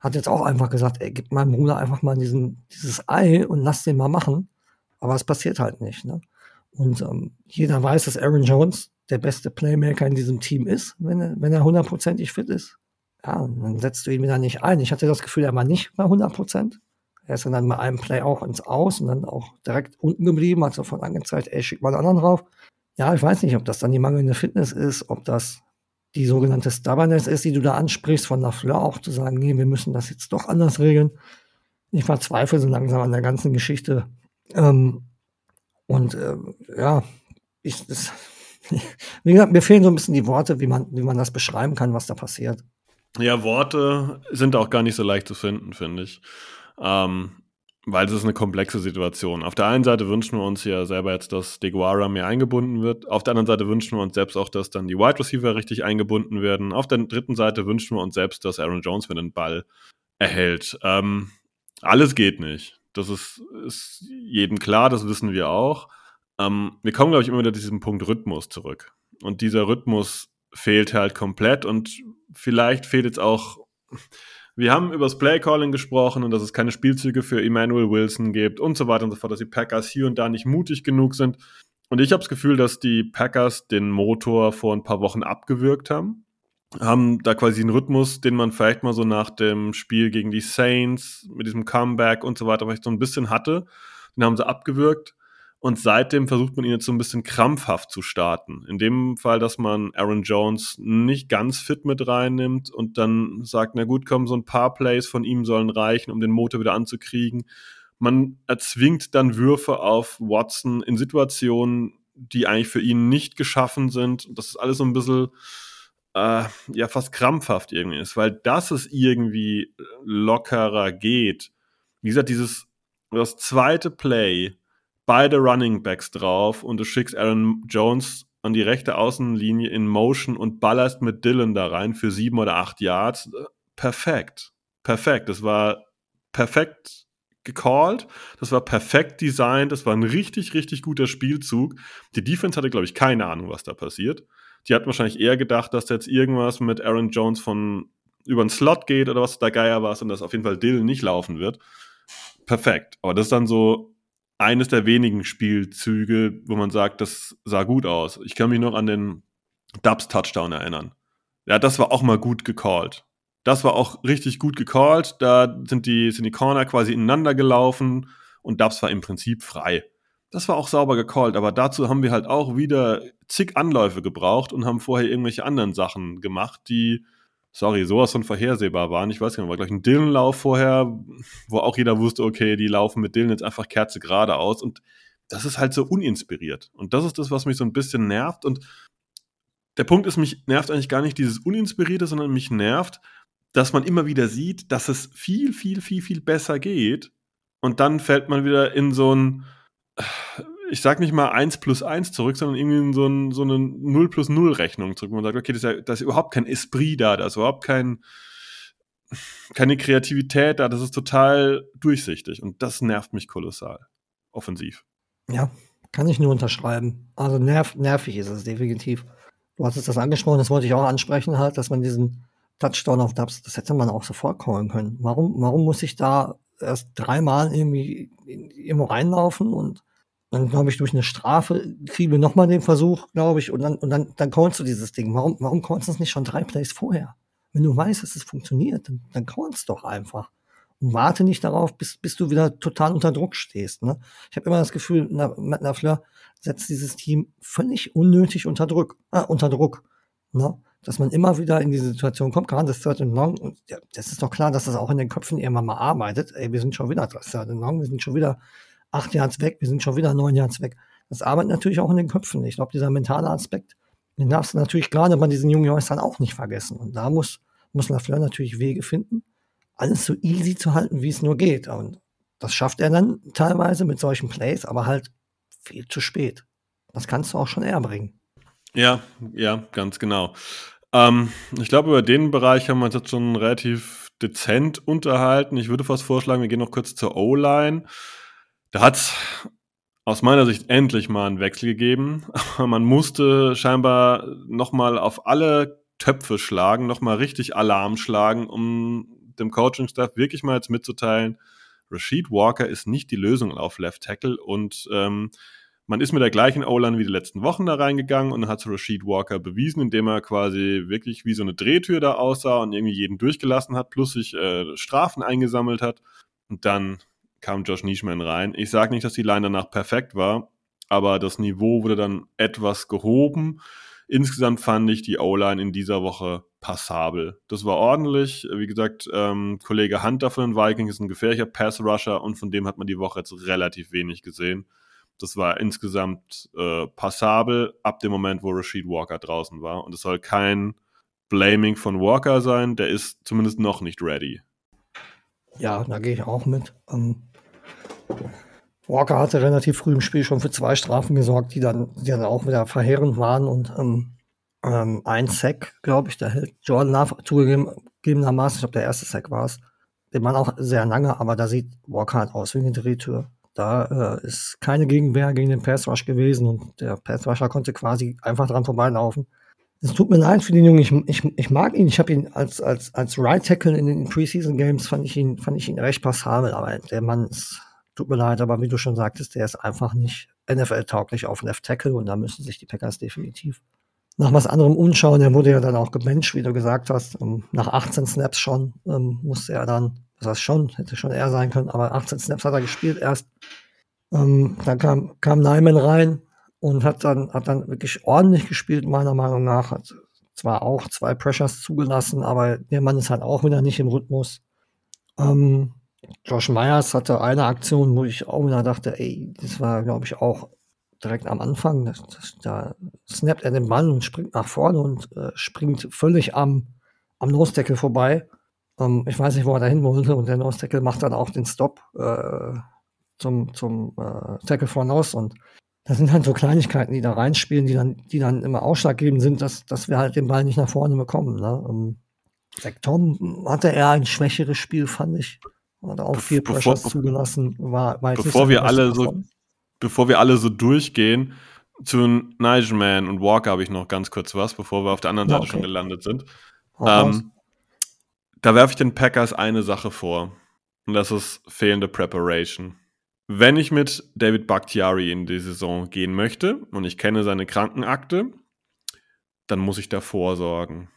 S2: hat jetzt auch einfach gesagt, ey, gib meinem Bruder einfach mal diesen, dieses Ei und lass den mal machen. Aber es passiert halt nicht. Ne? Und ähm, jeder weiß, dass Aaron Jones der beste Playmaker in diesem Team ist, wenn er, wenn er hundertprozentig fit ist. Ja, dann setzt du ihn wieder nicht ein. Ich hatte das Gefühl, er war nicht bei 100 Prozent. Er ist dann bei einem Play auch ins Aus und dann auch direkt unten geblieben, hat sofort angezeigt, ey, schick mal einen anderen drauf. Ja, ich weiß nicht, ob das dann die mangelnde Fitness ist, ob das die sogenannte Stubbornness ist, die du da ansprichst, von der Fleur auch zu sagen, nee, wir müssen das jetzt doch anders regeln. Ich verzweifle so langsam an der ganzen Geschichte. Ähm, und äh, ja, ich, das, wie gesagt, mir fehlen so ein bisschen die Worte, wie man, wie man das beschreiben kann, was da passiert.
S1: Ja, Worte sind auch gar nicht so leicht zu finden, finde ich. Ähm, weil es ist eine komplexe Situation. Auf der einen Seite wünschen wir uns ja selber jetzt, dass Deguara mehr eingebunden wird. Auf der anderen Seite wünschen wir uns selbst auch, dass dann die Wide Receiver richtig eingebunden werden. Auf der dritten Seite wünschen wir uns selbst, dass Aaron Jones wieder den Ball erhält. Ähm, alles geht nicht. Das ist, ist jedem klar, das wissen wir auch. Ähm, wir kommen, glaube ich, immer wieder zu diesem Punkt Rhythmus zurück. Und dieser Rhythmus fehlt halt komplett und vielleicht fehlt jetzt auch wir haben über das Playcalling gesprochen und dass es keine Spielzüge für Emmanuel Wilson gibt und so weiter und so fort, dass die Packers hier und da nicht mutig genug sind. Und ich habe das Gefühl, dass die Packers den Motor vor ein paar Wochen abgewürgt haben. Haben da quasi einen Rhythmus, den man vielleicht mal so nach dem Spiel gegen die Saints mit diesem Comeback und so weiter vielleicht so ein bisschen hatte. Den haben sie abgewürgt. Und seitdem versucht man ihn jetzt so ein bisschen krampfhaft zu starten. In dem Fall, dass man Aaron Jones nicht ganz fit mit reinnimmt und dann sagt, na gut, komm, so ein paar Plays von ihm sollen reichen, um den Motor wieder anzukriegen. Man erzwingt dann Würfe auf Watson in Situationen, die eigentlich für ihn nicht geschaffen sind. Das ist alles so ein bisschen, äh, ja, fast krampfhaft irgendwie ist, weil dass es irgendwie lockerer geht. Wie gesagt, dieses, das zweite Play, beide Running Backs drauf und du schickst Aaron Jones an die rechte Außenlinie in Motion und ballerst mit Dylan da rein für sieben oder acht Yards. Perfekt. Perfekt. Das war perfekt gecallt. Das war perfekt designt. Das war ein richtig, richtig guter Spielzug. Die Defense hatte, glaube ich, keine Ahnung, was da passiert. Die hat wahrscheinlich eher gedacht, dass da jetzt irgendwas mit Aaron Jones von über den Slot geht oder was da Geier war und dass auf jeden Fall Dylan nicht laufen wird. Perfekt. Aber das ist dann so eines der wenigen Spielzüge, wo man sagt, das sah gut aus. Ich kann mich noch an den Dubs-Touchdown erinnern. Ja, das war auch mal gut gecallt. Das war auch richtig gut gecallt. Da sind die, sind die Corner quasi ineinander gelaufen und Dubs war im Prinzip frei. Das war auch sauber gecallt, aber dazu haben wir halt auch wieder zig Anläufe gebraucht und haben vorher irgendwelche anderen Sachen gemacht, die sorry, sowas von vorhersehbar waren. Ich weiß gar nicht, war gleich ein Dillenlauf vorher, wo auch jeder wusste, okay, die laufen mit Dillen jetzt einfach Kerze gerade aus und das ist halt so uninspiriert. Und das ist das, was mich so ein bisschen nervt und der Punkt ist, mich nervt eigentlich gar nicht dieses Uninspirierte, sondern mich nervt, dass man immer wieder sieht, dass es viel, viel, viel, viel besser geht und dann fällt man wieder in so ein ich sag nicht mal 1 plus 1 zurück, sondern irgendwie so, ein, so eine 0 plus 0 Rechnung zurück. Man sagt, okay, das ist, ja, da ist überhaupt kein Esprit da, da ist überhaupt kein, keine Kreativität da, das ist total durchsichtig und das nervt mich kolossal. Offensiv.
S2: Ja, kann ich nur unterschreiben. Also nerv, nervig ist es definitiv. Du hattest das angesprochen, das wollte ich auch ansprechen, halt, dass man diesen Touchdown auf Dubs, das hätte man auch sofort callen können. Warum, warum muss ich da erst dreimal irgendwie irgendwo reinlaufen und dann, glaube ich, durch eine Strafe kriegen wir nochmal den Versuch, glaube ich, und dann, und dann, dann callst du dieses Ding. Warum, warum callst du das nicht schon drei Plays vorher? Wenn du weißt, dass es funktioniert, dann, dann callst doch einfach. Und warte nicht darauf, bis, bis du wieder total unter Druck stehst. Ne? Ich habe immer das Gefühl, Matt LaFleur setzt dieses Team völlig unnötig unter Druck. Äh, unter Druck. Ne? Dass man immer wieder in diese Situation kommt, gerade das Third and Long. Und ja, das ist doch klar, dass das auch in den Köpfen irgendwann mal arbeitet. Ey, wir sind schon wieder das Third and Long, wir sind schon wieder acht Yards weg, wir sind schon wieder neun Yards weg. Das arbeitet natürlich auch in den Köpfen. Ich glaube, dieser mentale Aspekt, den darfst du natürlich gerade bei diesen jungen Jungs dann auch nicht vergessen. Und da muss, muss Lafleur natürlich Wege finden, alles so easy zu halten, wie es nur geht. Und das schafft er dann teilweise mit solchen Plays, aber halt viel zu spät. Das kannst du auch schon eher bringen.
S1: Ja, ja, ganz genau. Ähm, ich glaube, über den Bereich haben wir uns jetzt schon relativ dezent unterhalten. Ich würde fast vorschlagen, wir gehen noch kurz zur O-Line. Da hat es aus meiner Sicht endlich mal einen Wechsel gegeben. Man musste scheinbar nochmal auf alle Töpfe schlagen, nochmal richtig Alarm schlagen, um dem Coaching-Staff wirklich mal jetzt mitzuteilen, Rashid Walker ist nicht die Lösung auf Left Tackle und ähm, man ist mit der gleichen O-Line wie die letzten Wochen da reingegangen und hat Rashid Walker bewiesen, indem er quasi wirklich wie so eine Drehtür da aussah und irgendwie jeden durchgelassen hat, plus sich äh, Strafen eingesammelt hat. Und dann kam Josh Nischman rein. Ich sage nicht, dass die Line danach perfekt war, aber das Niveau wurde dann etwas gehoben. Insgesamt fand ich die O-Line in dieser Woche passabel. Das war ordentlich. Wie gesagt, ähm, Kollege Hunter von den Vikings ist ein gefährlicher Pass-Rusher und von dem hat man die Woche jetzt relativ wenig gesehen. Das war insgesamt äh, passabel ab dem Moment, wo Rashid Walker draußen war. Und es soll kein Blaming von Walker sein. Der ist zumindest noch nicht ready.
S2: Ja, da gehe ich auch mit. Ähm, Walker hatte relativ früh im Spiel schon für zwei Strafen gesorgt, die dann, die dann auch wieder verheerend waren und ähm, ähm, ein Sack, glaube ich, da hält Jordan Love zugegebenermaßen, ich glaube, der erste Sack war es, den man auch sehr lange, aber da sieht Walker halt aus wie eine Drehtür. Da äh, ist keine Gegenwehr gegen den Pass Rush gewesen und der Pass Rusher konnte quasi einfach dran vorbeilaufen. Es tut mir leid für den Jungen. Ich, ich, ich mag ihn. Ich habe ihn als, als, als Right Tackle in den Preseason Games fand ich ihn, fand ich ihn recht passabel. Aber der Mann ist, tut mir leid, aber wie du schon sagtest, der ist einfach nicht NFL-tauglich auf Left Tackle und da müssen sich die Packers definitiv nach was anderem umschauen. Er wurde ja dann auch gebencht, wie du gesagt hast. Um, nach 18 Snaps schon ähm, musste er dann, das heißt schon, hätte schon er sein können, aber 18 Snaps hat er gespielt erst. Ähm, dann kam, kam Nyman rein, und hat dann, hat dann wirklich ordentlich gespielt, meiner Meinung nach. Hat zwar auch zwei Pressures zugelassen, aber der Mann ist halt auch wieder nicht im Rhythmus. Ähm, Josh Myers hatte eine Aktion, wo ich auch wieder dachte, ey, das war, glaube ich, auch direkt am Anfang. Das, das, da snappt er den Ball und springt nach vorne und äh, springt völlig am, am Nose-Tackle vorbei. Ähm, ich weiß nicht, wo er dahin wollte und der Nose-Tackle macht dann auch den Stop äh, zum, zum äh, Tackle for Nose und das sind halt so Kleinigkeiten, die da reinspielen, die dann, die dann immer ausschlaggebend sind, dass, dass wir halt den Ball nicht nach vorne bekommen. Ne? Um, Zach Tom hatte eher ein schwächeres Spiel, fand ich. Hat auch viel Pressures zugelassen. War, war
S1: bevor wir alle so, bevor wir alle so durchgehen, zu Nigelman und Walker habe ich noch ganz kurz was, bevor wir auf der anderen Seite okay. schon gelandet sind. Ähm, da werfe ich den Packers eine Sache vor. Und das ist fehlende Preparation. Wenn ich mit David Bakhtiari in die Saison gehen möchte und ich kenne seine Krankenakte, dann muss ich da vorsorgen.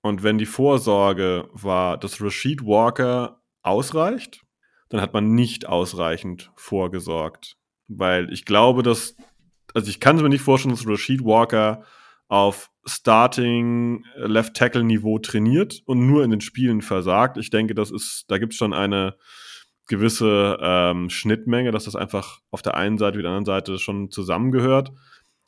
S1: Und wenn die Vorsorge war, dass Rashid Walker ausreicht, dann hat man nicht ausreichend vorgesorgt. Weil ich glaube, dass, also ich kann es mir nicht vorstellen, dass Rashid Walker auf Starting Left Tackle Niveau trainiert und nur in den Spielen versagt. Ich denke, das ist, da gibt es schon eine, gewisse ähm, Schnittmenge, dass das einfach auf der einen Seite wie der anderen Seite schon zusammengehört.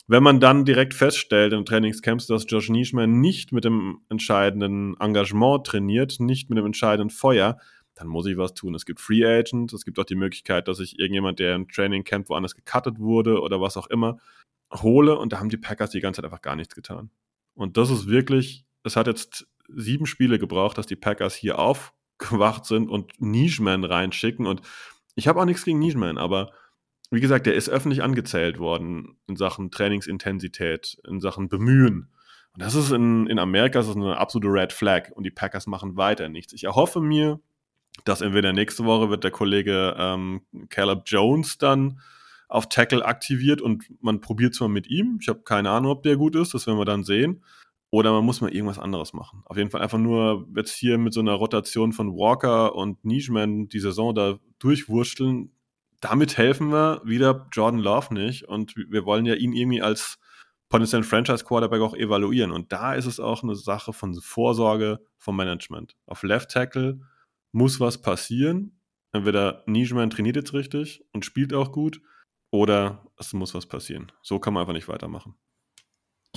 S1: Wenn man dann direkt feststellt in Trainingscamps, dass Josh Nischman nicht mit dem entscheidenden Engagement trainiert, nicht mit dem entscheidenden Feuer, dann muss ich was tun. Es gibt Free Agents, es gibt auch die Möglichkeit, dass ich irgendjemand, der im Trainingcamp woanders gecuttet wurde oder was auch immer, hole und da haben die Packers die ganze Zeit einfach gar nichts getan. Und das ist wirklich, es hat jetzt sieben Spiele gebraucht, dass die Packers hier auf aufgewacht sind und Nischman reinschicken. Und ich habe auch nichts gegen Nischman, aber wie gesagt, der ist öffentlich angezählt worden in Sachen Trainingsintensität, in Sachen Bemühen. Und das ist in, in Amerika das ist eine absolute Red Flag und die Packers machen weiter nichts. Ich erhoffe mir, dass entweder nächste Woche wird der Kollege ähm, Caleb Jones dann auf Tackle aktiviert und man probiert es mal mit ihm. Ich habe keine Ahnung, ob der gut ist, das werden wir dann sehen. Oder man muss mal irgendwas anderes machen. Auf jeden Fall einfach nur jetzt hier mit so einer Rotation von Walker und Nijman die Saison da durchwurschteln. Damit helfen wir wieder Jordan Love nicht. Und wir wollen ja ihn irgendwie als potenziellen Franchise-Quarterback auch evaluieren. Und da ist es auch eine Sache von Vorsorge vom Management. Auf Left Tackle muss was passieren. Entweder Nijman trainiert jetzt richtig und spielt auch gut, oder es muss was passieren. So kann man einfach nicht weitermachen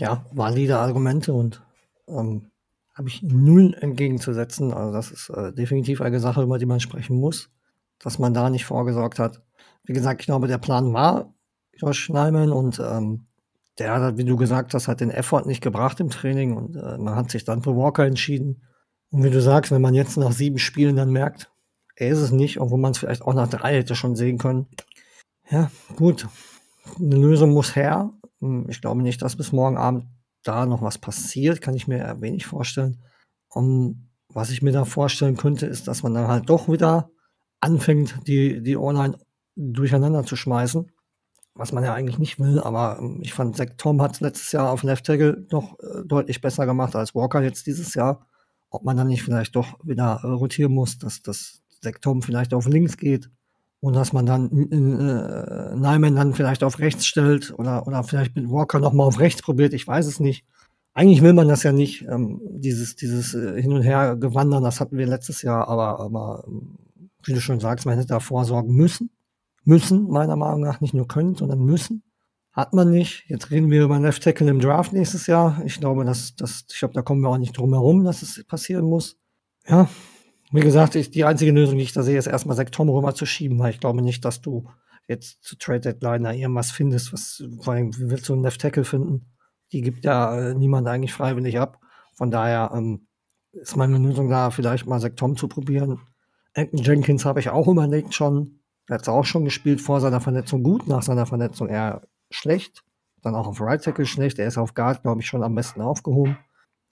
S2: ja, valide Argumente und ähm, habe ich null entgegenzusetzen. Also das ist äh, definitiv eine Sache, über die man sprechen muss, dass man da nicht vorgesorgt hat. Wie gesagt, ich glaube, der Plan war Josh Nyman und ähm, der hat, wie du gesagt hast, hat den Effort nicht gebracht im Training und äh, man hat sich dann für Walker entschieden. Und wie du sagst, wenn man jetzt nach sieben Spielen dann merkt, er ist es nicht, obwohl man es vielleicht auch nach drei hätte schon sehen können. Ja, gut. Eine Lösung muss her. Hm, ich glaube nicht, dass bis morgen Abend da noch was passiert, kann ich mir wenig vorstellen. Und was ich mir da vorstellen könnte, ist, dass man dann halt doch wieder anfängt, die, die Online durcheinander zu schmeißen. Was man ja eigentlich nicht will, aber ähm, ich fand, Zach Tom hat letztes Jahr auf Left Tackle doch äh, deutlich besser gemacht als Walker jetzt dieses Jahr. Ob man dann nicht vielleicht doch wieder äh, rotieren muss, dass, Zach Tom vielleicht auf links geht und dass man dann äh, Nyman dann vielleicht auf rechts stellt oder, oder vielleicht mit Walker nochmal auf rechts probiert, ich weiß es nicht. Eigentlich will man das ja nicht, ähm, dieses, dieses äh, Hin- und Her gewandern, das hatten wir letztes Jahr, aber, aber wie du schon sagst, man hätte da vorsorgen müssen. Müssen, meiner Meinung nach, nicht nur können, sondern müssen. Hat man nicht. Jetzt reden wir über Left Tackle im Draft nächstes Jahr. Ich glaube, dass, dass, ich glaube, da kommen wir auch nicht drum herum, dass es passieren muss. Ja, wie gesagt, ich, die einzige Lösung, die ich da sehe, ist erstmal Sektoren rüber zu schieben, weil ich glaube nicht, dass du jetzt zu Trade Deadline da irgendwas findest, was, vor allem, wie willst du einen Left Tackle finden? Die gibt ja äh, niemand eigentlich freiwillig ab. Von daher ähm, ist meine Lösung da, vielleicht mal Sektom zu probieren. Anthony Jenkins habe ich auch überlegt schon. Der hat auch schon gespielt vor seiner Verletzung gut, nach seiner Verletzung eher schlecht. Dann auch auf Right Tackle schlecht. Er ist auf Guard, glaube ich, schon am besten aufgehoben.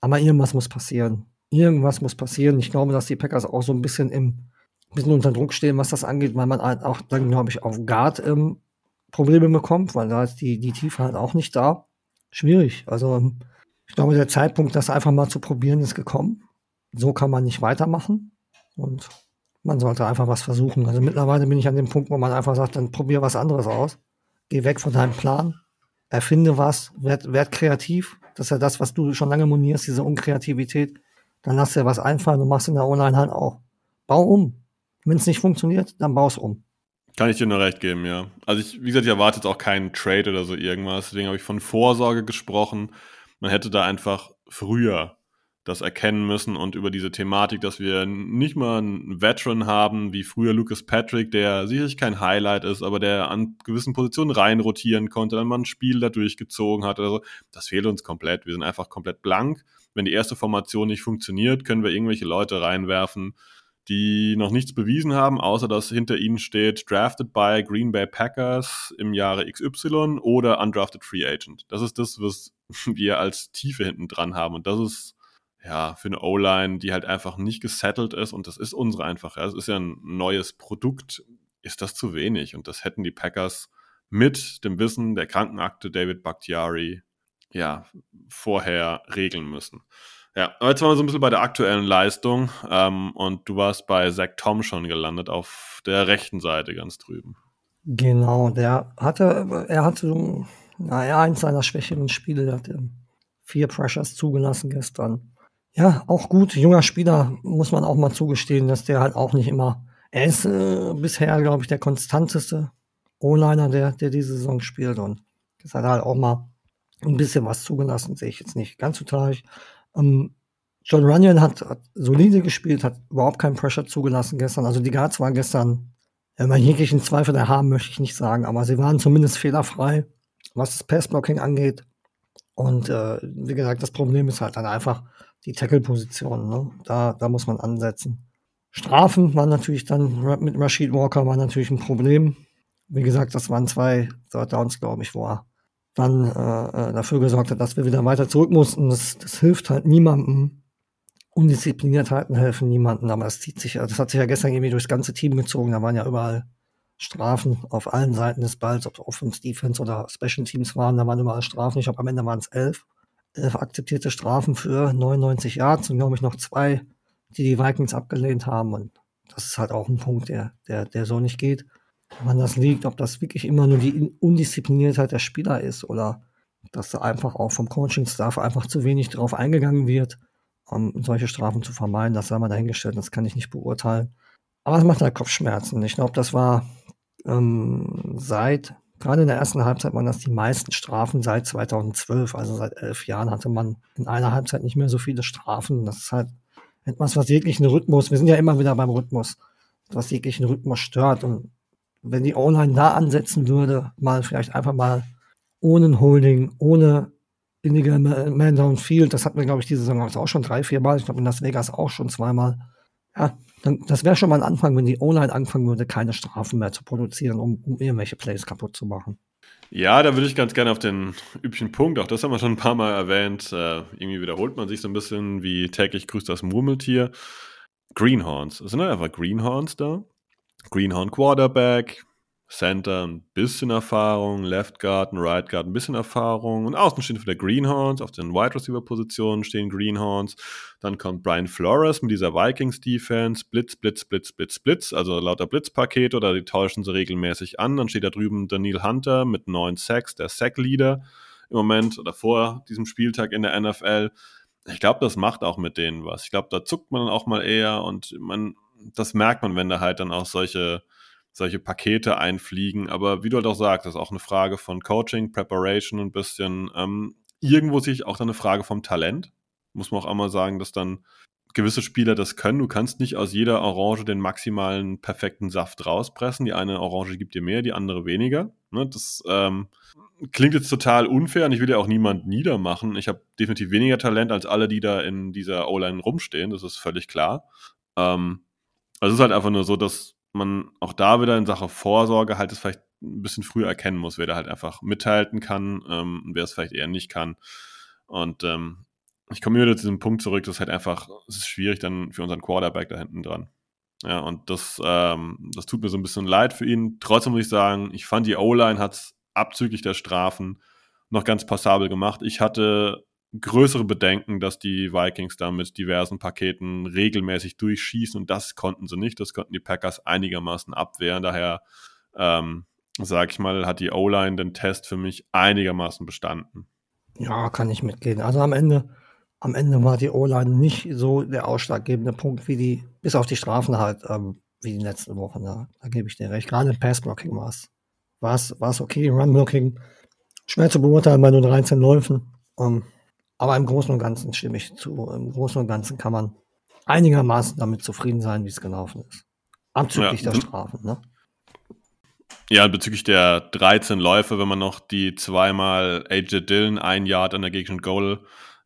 S2: Aber irgendwas muss passieren. Irgendwas muss passieren. Ich glaube, dass die Packers auch so ein bisschen im bisschen unter Druck stehen, was das angeht, weil man halt auch dann, glaube ich, auf Guard ähm, Probleme bekommt, weil da ist die, die Tiefe halt auch nicht da. Schwierig. Also ich glaube, der Zeitpunkt, das einfach mal zu probieren, ist gekommen. So kann man nicht weitermachen. Und man sollte einfach was versuchen. Also mittlerweile bin ich an dem Punkt, wo man einfach sagt, dann probier was anderes aus. Geh weg von deinem Plan. Erfinde was. Werd, werd kreativ. Das ist ja das, was du schon lange monierst, diese Unkreativität. Dann lass dir was einfallen und machst in der Online halt auch. Bau um. Wenn es nicht funktioniert, dann baust um.
S1: Kann ich dir nur recht geben, ja. Also ich, wie gesagt, ich erwarte jetzt auch keinen Trade oder so irgendwas. Deswegen habe ich von Vorsorge gesprochen. Man hätte da einfach früher das erkennen müssen und über diese Thematik, dass wir nicht mal einen Veteran haben, wie früher Lucas Patrick, der sicherlich kein Highlight ist, aber der an gewissen Positionen rein rotieren konnte, dann mal ein Spiel da durchgezogen hat oder so. Das fehlt uns komplett. Wir sind einfach komplett blank. Wenn die erste Formation nicht funktioniert, können wir irgendwelche Leute reinwerfen, die noch nichts bewiesen haben, außer dass hinter ihnen steht Drafted by Green Bay Packers im Jahre XY oder Undrafted Free Agent. Das ist das, was wir als Tiefe hinten dran haben. Und das ist ja für eine O-Line, die halt einfach nicht gesettelt ist. Und das ist unsere einfach. Es ist ja ein neues Produkt. Ist das zu wenig? Und das hätten die Packers mit dem Wissen der Krankenakte David Bakhtiari ja vorher regeln müssen. Ja, aber jetzt waren wir so ein bisschen bei der aktuellen Leistung ähm, und du warst bei Zach Tom schon gelandet auf der rechten Seite ganz drüben.
S2: Genau, der hatte, er hatte naja, eins seiner schwächeren Spiele, der hatte vier Pressures zugelassen gestern. Ja, auch gut, junger Spieler, muss man auch mal zugestehen, dass der halt auch nicht immer, er ist äh, bisher, glaube ich, der konstanteste O-Liner, der, der diese Saison spielt und das hat halt auch mal ein bisschen was zugelassen, sehe ich jetzt nicht ganz so tragisch. Ähm, John Runyon hat, hat, solide gespielt, hat überhaupt keinen Pressure zugelassen gestern. Also die Guards waren gestern, wenn man jeglichen Zweifel haben, möchte ich nicht sagen, aber sie waren zumindest fehlerfrei, was das Passblocking angeht. Und äh, wie gesagt, das Problem ist halt dann einfach die Tackle-Position. Ne? Da, da muss man ansetzen. Strafen waren natürlich dann mit Rashid Walker war natürlich ein Problem. Wie gesagt, das waren zwei Third Downs, glaube ich, wo er dann äh, äh, dafür gesorgt hat, dass wir wieder weiter zurück mussten. Das, das hilft halt niemandem. Undiszipliniertheiten helfen niemandem, aber das zieht sich, das hat sich ja gestern irgendwie durchs ganze Team gezogen. Da waren ja überall Strafen auf allen Seiten des Balls, ob es Offense, Defense oder Special Teams waren, da waren überall Strafen. Ich glaube, am Ende waren es elf. Elf akzeptierte Strafen für 99 Yards und glaube ich noch zwei, die die Vikings abgelehnt haben. Und das ist halt auch ein Punkt, der, der, der so nicht geht wann das liegt, ob das wirklich immer nur die Undiszipliniertheit der Spieler ist oder dass da einfach auch vom Coaching-Staff einfach zu wenig drauf eingegangen wird, um solche Strafen zu vermeiden. Das sei mal dahingestellt, das kann ich nicht beurteilen. Aber es macht halt Kopfschmerzen. Ich glaube, das war ähm, seit, gerade in der ersten Halbzeit waren das die meisten Strafen seit 2012. Also seit elf Jahren hatte man in einer Halbzeit nicht mehr so viele Strafen. Das ist halt etwas, was jeglichen Rhythmus, wir sind ja immer wieder beim Rhythmus, was jeglichen Rhythmus stört. Und wenn die Online da ansetzen würde, mal vielleicht einfach mal ohne ein Holding, ohne Illegal Man Downfield, das hatten wir, glaube ich, diese Saison auch schon drei, vier Mal. Ich glaube, in Las Vegas auch schon zweimal. Ja, dann, das wäre schon mal ein Anfang, wenn die Online anfangen würde, keine Strafen mehr zu produzieren, um, um irgendwelche Plays kaputt zu machen.
S1: Ja, da würde ich ganz gerne auf den üblichen Punkt, auch das haben wir schon ein paar Mal erwähnt, äh, irgendwie wiederholt man sich so ein bisschen wie täglich grüßt das Murmeltier. Greenhorns. Sind einfach Greenhorns da. Greenhorn Quarterback, Center ein bisschen Erfahrung, Left Guard und Right Guard ein bisschen Erfahrung und außen stehen wieder Greenhorns, auf den Wide Receiver Positionen stehen Greenhorns. Dann kommt Brian Flores mit dieser Vikings Defense, Blitz, Blitz, Blitz, Blitz, Blitz, also lauter Blitzpaket oder die täuschen sie regelmäßig an. Dann steht da drüben Daniel Hunter mit neun Sacks, der Sack Leader im Moment oder vor diesem Spieltag in der NFL. Ich glaube, das macht auch mit denen was. Ich glaube, da zuckt man dann auch mal eher und man das merkt man, wenn da halt dann auch solche, solche Pakete einfliegen. Aber wie du halt auch sagst, das ist auch eine Frage von Coaching, Preparation ein bisschen. Ähm, irgendwo sehe ich auch dann eine Frage vom Talent. Muss man auch einmal sagen, dass dann gewisse Spieler das können. Du kannst nicht aus jeder Orange den maximalen perfekten Saft rauspressen. Die eine Orange gibt dir mehr, die andere weniger. Ne, das ähm, klingt jetzt total unfair und ich will ja auch niemand niedermachen. Ich habe definitiv weniger Talent als alle, die da in dieser O-Line rumstehen. Das ist völlig klar. Ähm, also es ist halt einfach nur so, dass man auch da wieder in Sache Vorsorge halt es vielleicht ein bisschen früher erkennen muss, wer da halt einfach mithalten kann ähm, und wer es vielleicht eher nicht kann. Und ähm, ich komme wieder zu diesem Punkt zurück, dass halt einfach, es ist schwierig dann für unseren Quarterback da hinten dran. Ja, und das, ähm, das tut mir so ein bisschen leid für ihn. Trotzdem muss ich sagen, ich fand die O-Line hat es abzüglich der Strafen noch ganz passabel gemacht. Ich hatte größere Bedenken, dass die Vikings da mit diversen Paketen regelmäßig durchschießen und das konnten sie nicht. Das konnten die Packers einigermaßen abwehren. Daher, ähm, sag ich mal, hat die O-Line den Test für mich einigermaßen bestanden.
S2: Ja, kann ich mitgehen. Also am Ende, am Ende war die O-Line nicht so der ausschlaggebende Punkt wie die, bis auf die Strafen halt, ähm, wie die letzten Wochen. Da, da gebe ich dir recht. Gerade im Passblocking war es war es okay. Run-Blocking schwer zu beurteilen bei nur 13 Läufen. Um, ähm, aber im Großen und Ganzen stimme ich zu. Im Großen und Ganzen kann man einigermaßen damit zufrieden sein, wie es gelaufen ist. Abzüglich ja. der Strafen, ne?
S1: Ja, bezüglich der 13 Läufe, wenn man noch die zweimal AJ Dillon ein Yard an der gegnerischen Goal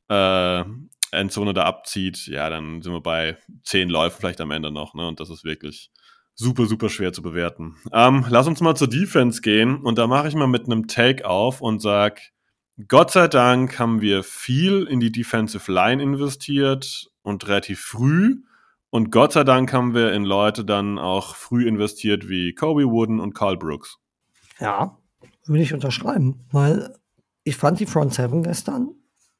S1: äh, Endzone da abzieht, ja, dann sind wir bei 10 Läufen vielleicht am Ende noch, ne? Und das ist wirklich super, super schwer zu bewerten. Ähm, lass uns mal zur Defense gehen und da mache ich mal mit einem Take auf und sag, Gott sei Dank haben wir viel in die Defensive Line investiert und relativ früh. Und Gott sei Dank haben wir in Leute dann auch früh investiert wie Kobe Wooden und Carl Brooks.
S2: Ja, würde ich unterschreiben, weil ich fand die Front Seven gestern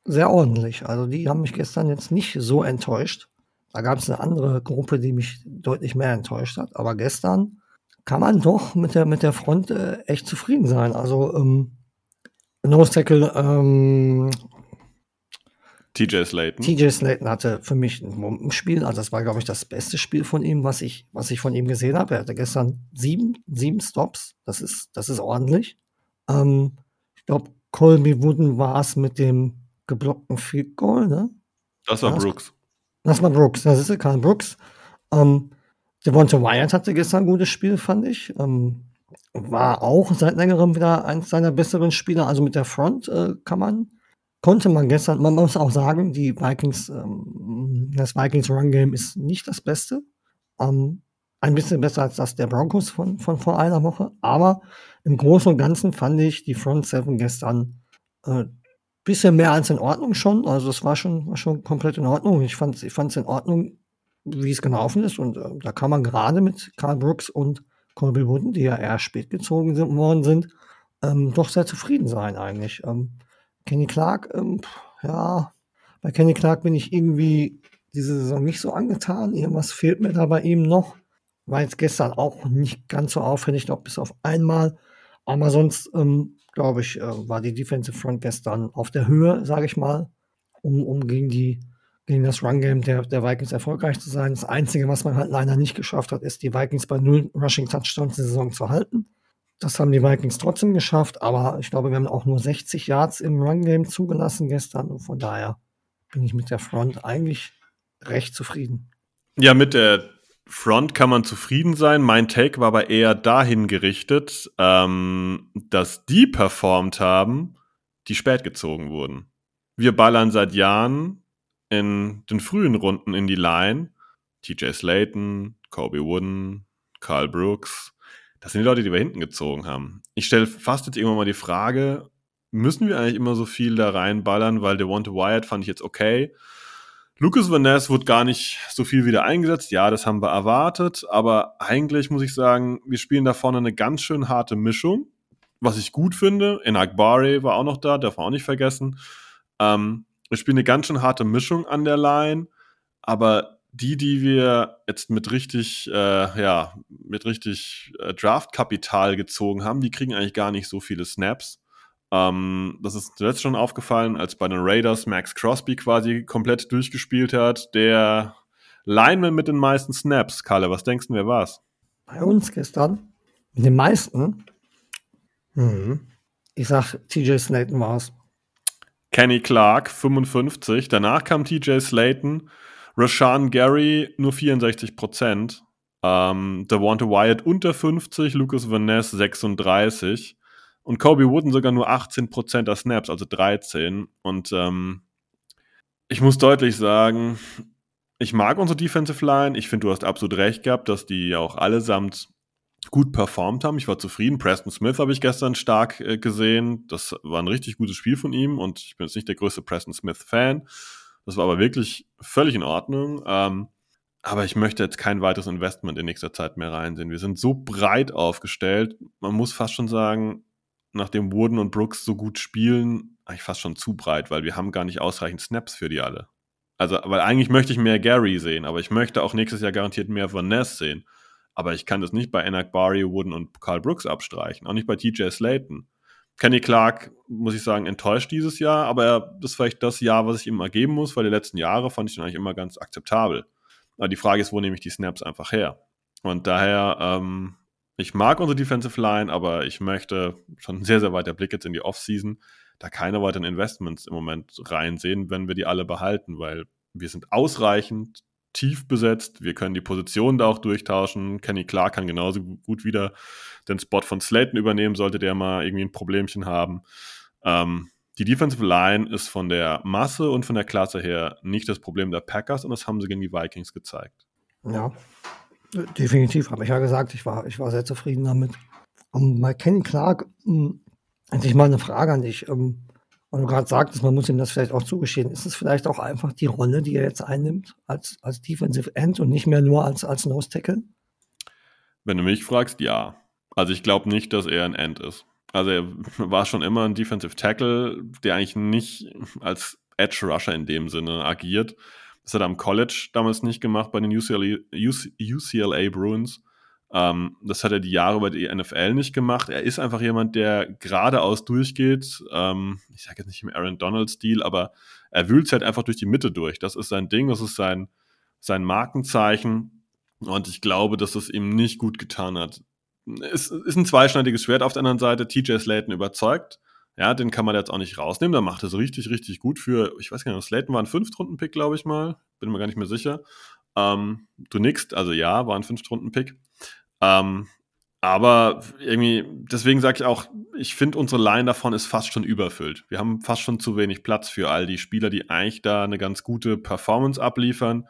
S2: sehr ordentlich. Also die haben mich gestern jetzt nicht so enttäuscht. Da gab es eine andere Gruppe, die mich deutlich mehr enttäuscht hat. Aber gestern kann man doch mit der, mit der Front äh, echt zufrieden sein. Also ähm, Nose Tackle ähm,
S1: TJ Slayton.
S2: TJ Slayton hatte für mich ein Bombenspiel. Also das war, glaube ich, das beste Spiel von ihm, was ich, was ich von ihm gesehen habe. Er hatte gestern sieben, sieben Stops. Das ist, das ist ordentlich. Ähm, ich glaube, Colby Wooden war es mit dem geblockten Field Goal, ne?
S1: Das war Brooks.
S2: Das war Brooks, das ist Karl Brooks. Ähm, Devonta Wyatt hatte gestern ein gutes Spiel, fand ich. Ähm, war auch seit längerem wieder eins seiner besseren Spieler. Also mit der Front äh, kann man, konnte man gestern, man muss auch sagen, die Vikings, ähm, das Vikings Run Game ist nicht das Beste. Ähm, ein bisschen besser als das der Broncos von, von vor einer Woche. Aber im Großen und Ganzen fand ich die Front Seven gestern äh, bisschen mehr als in Ordnung schon. Also es war schon, war schon komplett in Ordnung. Ich fand es ich in Ordnung, wie es gelaufen ist. Und äh, da kann man gerade mit Carl Brooks und Colby Wooden, die ja eher spät gezogen sind, worden sind, ähm, doch sehr zufrieden sein eigentlich. Ähm, Kenny Clark, ähm, ja, bei Kenny Clark bin ich irgendwie diese Saison nicht so angetan. Irgendwas fehlt mir da bei ihm noch. War jetzt gestern auch nicht ganz so auffällig, noch bis auf einmal. Aber sonst ähm, glaube ich, äh, war die Defensive Front gestern auf der Höhe, sage ich mal, um, um gegen die gegen das Run-Game der, der Vikings erfolgreich zu sein. Das Einzige, was man halt leider nicht geschafft hat, ist, die Vikings bei null Rushing-Touchdowns die Saison zu halten. Das haben die Vikings trotzdem geschafft, aber ich glaube, wir haben auch nur 60 Yards im Run-Game zugelassen gestern. Und von daher bin ich mit der Front eigentlich recht zufrieden.
S1: Ja, mit der Front kann man zufrieden sein. Mein Take war aber eher dahin gerichtet, ähm, dass die performt haben, die spät gezogen wurden. Wir ballern seit Jahren in den frühen Runden in die Line. TJ Slayton, Kobe Wooden, Carl Brooks. Das sind die Leute, die wir hinten gezogen haben. Ich stelle fast jetzt irgendwann mal die Frage, müssen wir eigentlich immer so viel da reinballern, weil Devonta Wyatt fand ich jetzt okay. Lucas Van Ness wurde gar nicht so viel wieder eingesetzt. Ja, das haben wir erwartet. Aber eigentlich muss ich sagen, wir spielen da vorne eine ganz schön harte Mischung. Was ich gut finde. In Akbari war auch noch da, darf man auch nicht vergessen. Ähm, wir spielen eine ganz schön harte Mischung an der Line. Aber die, die wir jetzt mit richtig, äh, ja, mit richtig äh, Draftkapital gezogen haben, die kriegen eigentlich gar nicht so viele Snaps. Ähm, das ist zuletzt schon aufgefallen, als bei den Raiders Max Crosby quasi komplett durchgespielt hat. Der Lineman mit den meisten Snaps. Kalle, was denkst du, wer war's?
S2: Bei uns gestern, mit den meisten, hm. ich sag, TJ Slayton war's.
S1: Kenny Clark, 55. Danach kam TJ Slayton. Rashawn Gary nur 64 Prozent. Ähm, Devonta Wyatt unter 50, Lucas Van Ness 36 und Kobe Wooden sogar nur 18 Prozent der Snaps, also 13. Und ähm, ich muss deutlich sagen, ich mag unsere Defensive Line. Ich finde, du hast absolut recht gehabt, dass die auch allesamt gut performt haben. Ich war zufrieden. Preston Smith habe ich gestern stark äh, gesehen. Das war ein richtig gutes Spiel von ihm und ich bin jetzt nicht der größte Preston Smith-Fan. Das war aber wirklich völlig in Ordnung. Ähm, aber ich möchte jetzt kein weiteres Investment in nächster Zeit mehr reinsehen. Wir sind so breit aufgestellt. Man muss fast schon sagen, nachdem Wooden und Brooks so gut spielen, eigentlich fast schon zu breit, weil wir haben gar nicht ausreichend Snaps für die alle. Also, weil eigentlich möchte ich mehr Gary sehen, aber ich möchte auch nächstes Jahr garantiert mehr Van Ness sehen. Aber ich kann das nicht bei Enak Bari, Wooden und Carl Brooks abstreichen. Auch nicht bei TJ Slayton. Kenny Clark, muss ich sagen, enttäuscht dieses Jahr, aber das ist vielleicht das Jahr, was ich ihm mal geben muss, weil die letzten Jahre fand ich ihn eigentlich immer ganz akzeptabel. Aber die Frage ist, wo nehme ich die Snaps einfach her? Und daher, ähm, ich mag unsere Defensive Line, aber ich möchte schon sehr, sehr weiter Blick jetzt in die Offseason, da keine weiteren Investments im Moment reinsehen, wenn wir die alle behalten, weil wir sind ausreichend tief besetzt. Wir können die Positionen da auch durchtauschen. Kenny Clark kann genauso gut wieder den Spot von Slayton übernehmen, sollte der mal irgendwie ein Problemchen haben. Ähm, die Defensive Line ist von der Masse und von der Klasse her nicht das Problem der Packers und das haben sie gegen die Vikings gezeigt.
S2: Ja, definitiv. Habe ich ja gesagt, ich war, ich war sehr zufrieden damit. Um, bei Kenny Clark, hm, eigentlich mal eine Frage an dich. Um, weil du gerade sagtest, man muss ihm das vielleicht auch zugestehen. Ist es vielleicht auch einfach die Rolle, die er jetzt einnimmt als, als Defensive End und nicht mehr nur als, als Nose Tackle?
S1: Wenn du mich fragst, ja. Also ich glaube nicht, dass er ein End ist. Also er war schon immer ein Defensive Tackle, der eigentlich nicht als Edge Rusher in dem Sinne agiert. Das hat er am College damals nicht gemacht bei den UCLA, UCLA Bruins. Ähm, das hat er die Jahre über die NFL nicht gemacht. Er ist einfach jemand, der geradeaus durchgeht. Ähm, ich sage jetzt nicht im Aaron Donald-Stil, aber er wühlt halt einfach durch die Mitte durch. Das ist sein Ding, das ist sein, sein Markenzeichen. Und ich glaube, dass es ihm nicht gut getan hat. Es ist ein zweischneidiges Schwert auf der anderen Seite. TJ Slayton überzeugt. Ja, den kann man jetzt auch nicht rausnehmen. Da macht es richtig, richtig gut für, ich weiß gar nicht, Slayton war ein Fünftrunden-Pick, glaube ich mal. Bin mir gar nicht mehr sicher. Ähm, du nickst, also ja, war ein Fünftrunden-Pick. Ähm, aber irgendwie, deswegen sage ich auch, ich finde, unsere Line davon ist fast schon überfüllt. Wir haben fast schon zu wenig Platz für all die Spieler, die eigentlich da eine ganz gute Performance abliefern.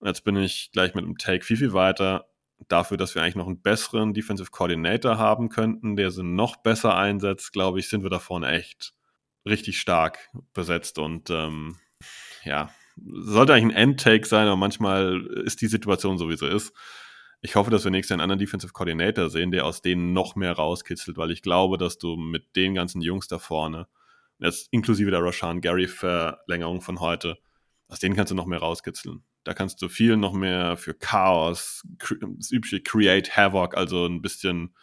S1: Und jetzt bin ich gleich mit einem Take viel, viel weiter. Dafür, dass wir eigentlich noch einen besseren Defensive Coordinator haben könnten, der sie noch besser einsetzt, glaube ich, sind wir da vorne echt richtig stark besetzt. Und ähm, ja, sollte eigentlich ein Endtake sein, aber manchmal ist die Situation so, wie sie ist ich hoffe, dass wir nächstes Jahr einen anderen Defensive Coordinator sehen, der aus denen noch mehr rauskitzelt, weil ich glaube, dass du mit den ganzen Jungs da vorne, jetzt inklusive der Rashan Gary Verlängerung von heute, aus denen kannst du noch mehr rauskitzeln. Da kannst du viel noch mehr für Chaos, das übliche Create Havoc, also ein bisschen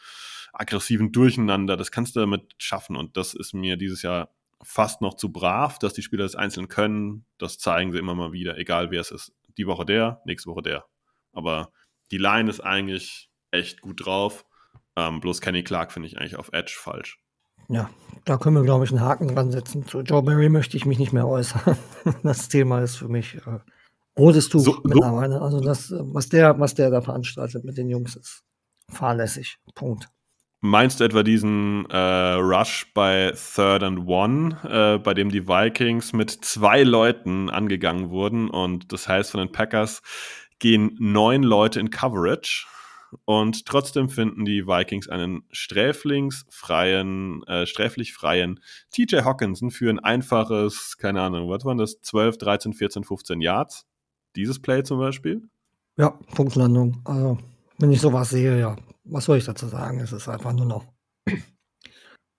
S1: aggressiven Durcheinander, das kannst du damit schaffen und das ist mir dieses Jahr fast noch zu brav, dass die Spieler das einzeln können. Das zeigen sie immer mal wieder, egal wer es ist. Die Woche der, nächste Woche der. Aber die Line ist eigentlich echt gut drauf. Ähm, bloß Kenny Clark finde ich eigentlich auf Edge falsch.
S2: Ja, da können wir, glaube ich, einen Haken dran setzen. Zu Joe Barry möchte ich mich nicht mehr äußern. Das Thema ist für mich äh, rotes Tuch so, mittlerweile. So. Also das, was der, was der da veranstaltet mit den Jungs, ist fahrlässig. Punkt.
S1: Meinst du etwa diesen äh, Rush bei Third and One, äh, bei dem die Vikings mit zwei Leuten angegangen wurden und das heißt von den Packers gehen neun Leute in Coverage und trotzdem finden die Vikings einen sträflingsfreien, äh, sträflich freien TJ Hawkinson für ein einfaches, keine Ahnung, was waren das, 12, 13, 14, 15 Yards? Dieses Play zum Beispiel?
S2: Ja, Punktlandung. Also, wenn ich sowas sehe, ja, was soll ich dazu sagen? Es ist einfach nur noch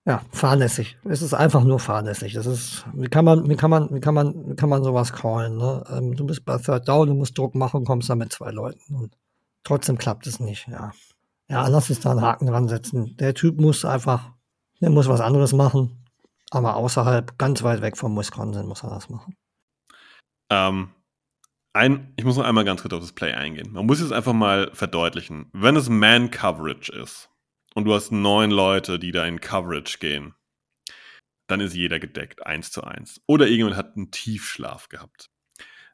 S2: ja, fahrlässig. Es ist einfach nur fahrlässig. Das ist, wie kann man, wie kann man, wie kann man, wie kann man sowas callen? Ne? Ähm, du bist bei Third Down, du musst Druck machen, kommst da mit zwei Leuten und trotzdem klappt es nicht. Ja, ja, lass uns da einen Haken dran setzen. Der Typ muss einfach, der muss was anderes machen, aber außerhalb, ganz weit weg vom Wisconsin muss er das machen.
S1: Ähm, ein, ich muss noch einmal ganz kurz auf das Play eingehen. Man muss es einfach mal verdeutlichen. Wenn es Man-Coverage ist, und du hast neun Leute, die da in Coverage gehen, dann ist jeder gedeckt, eins zu eins. Oder irgendjemand hat einen Tiefschlaf gehabt.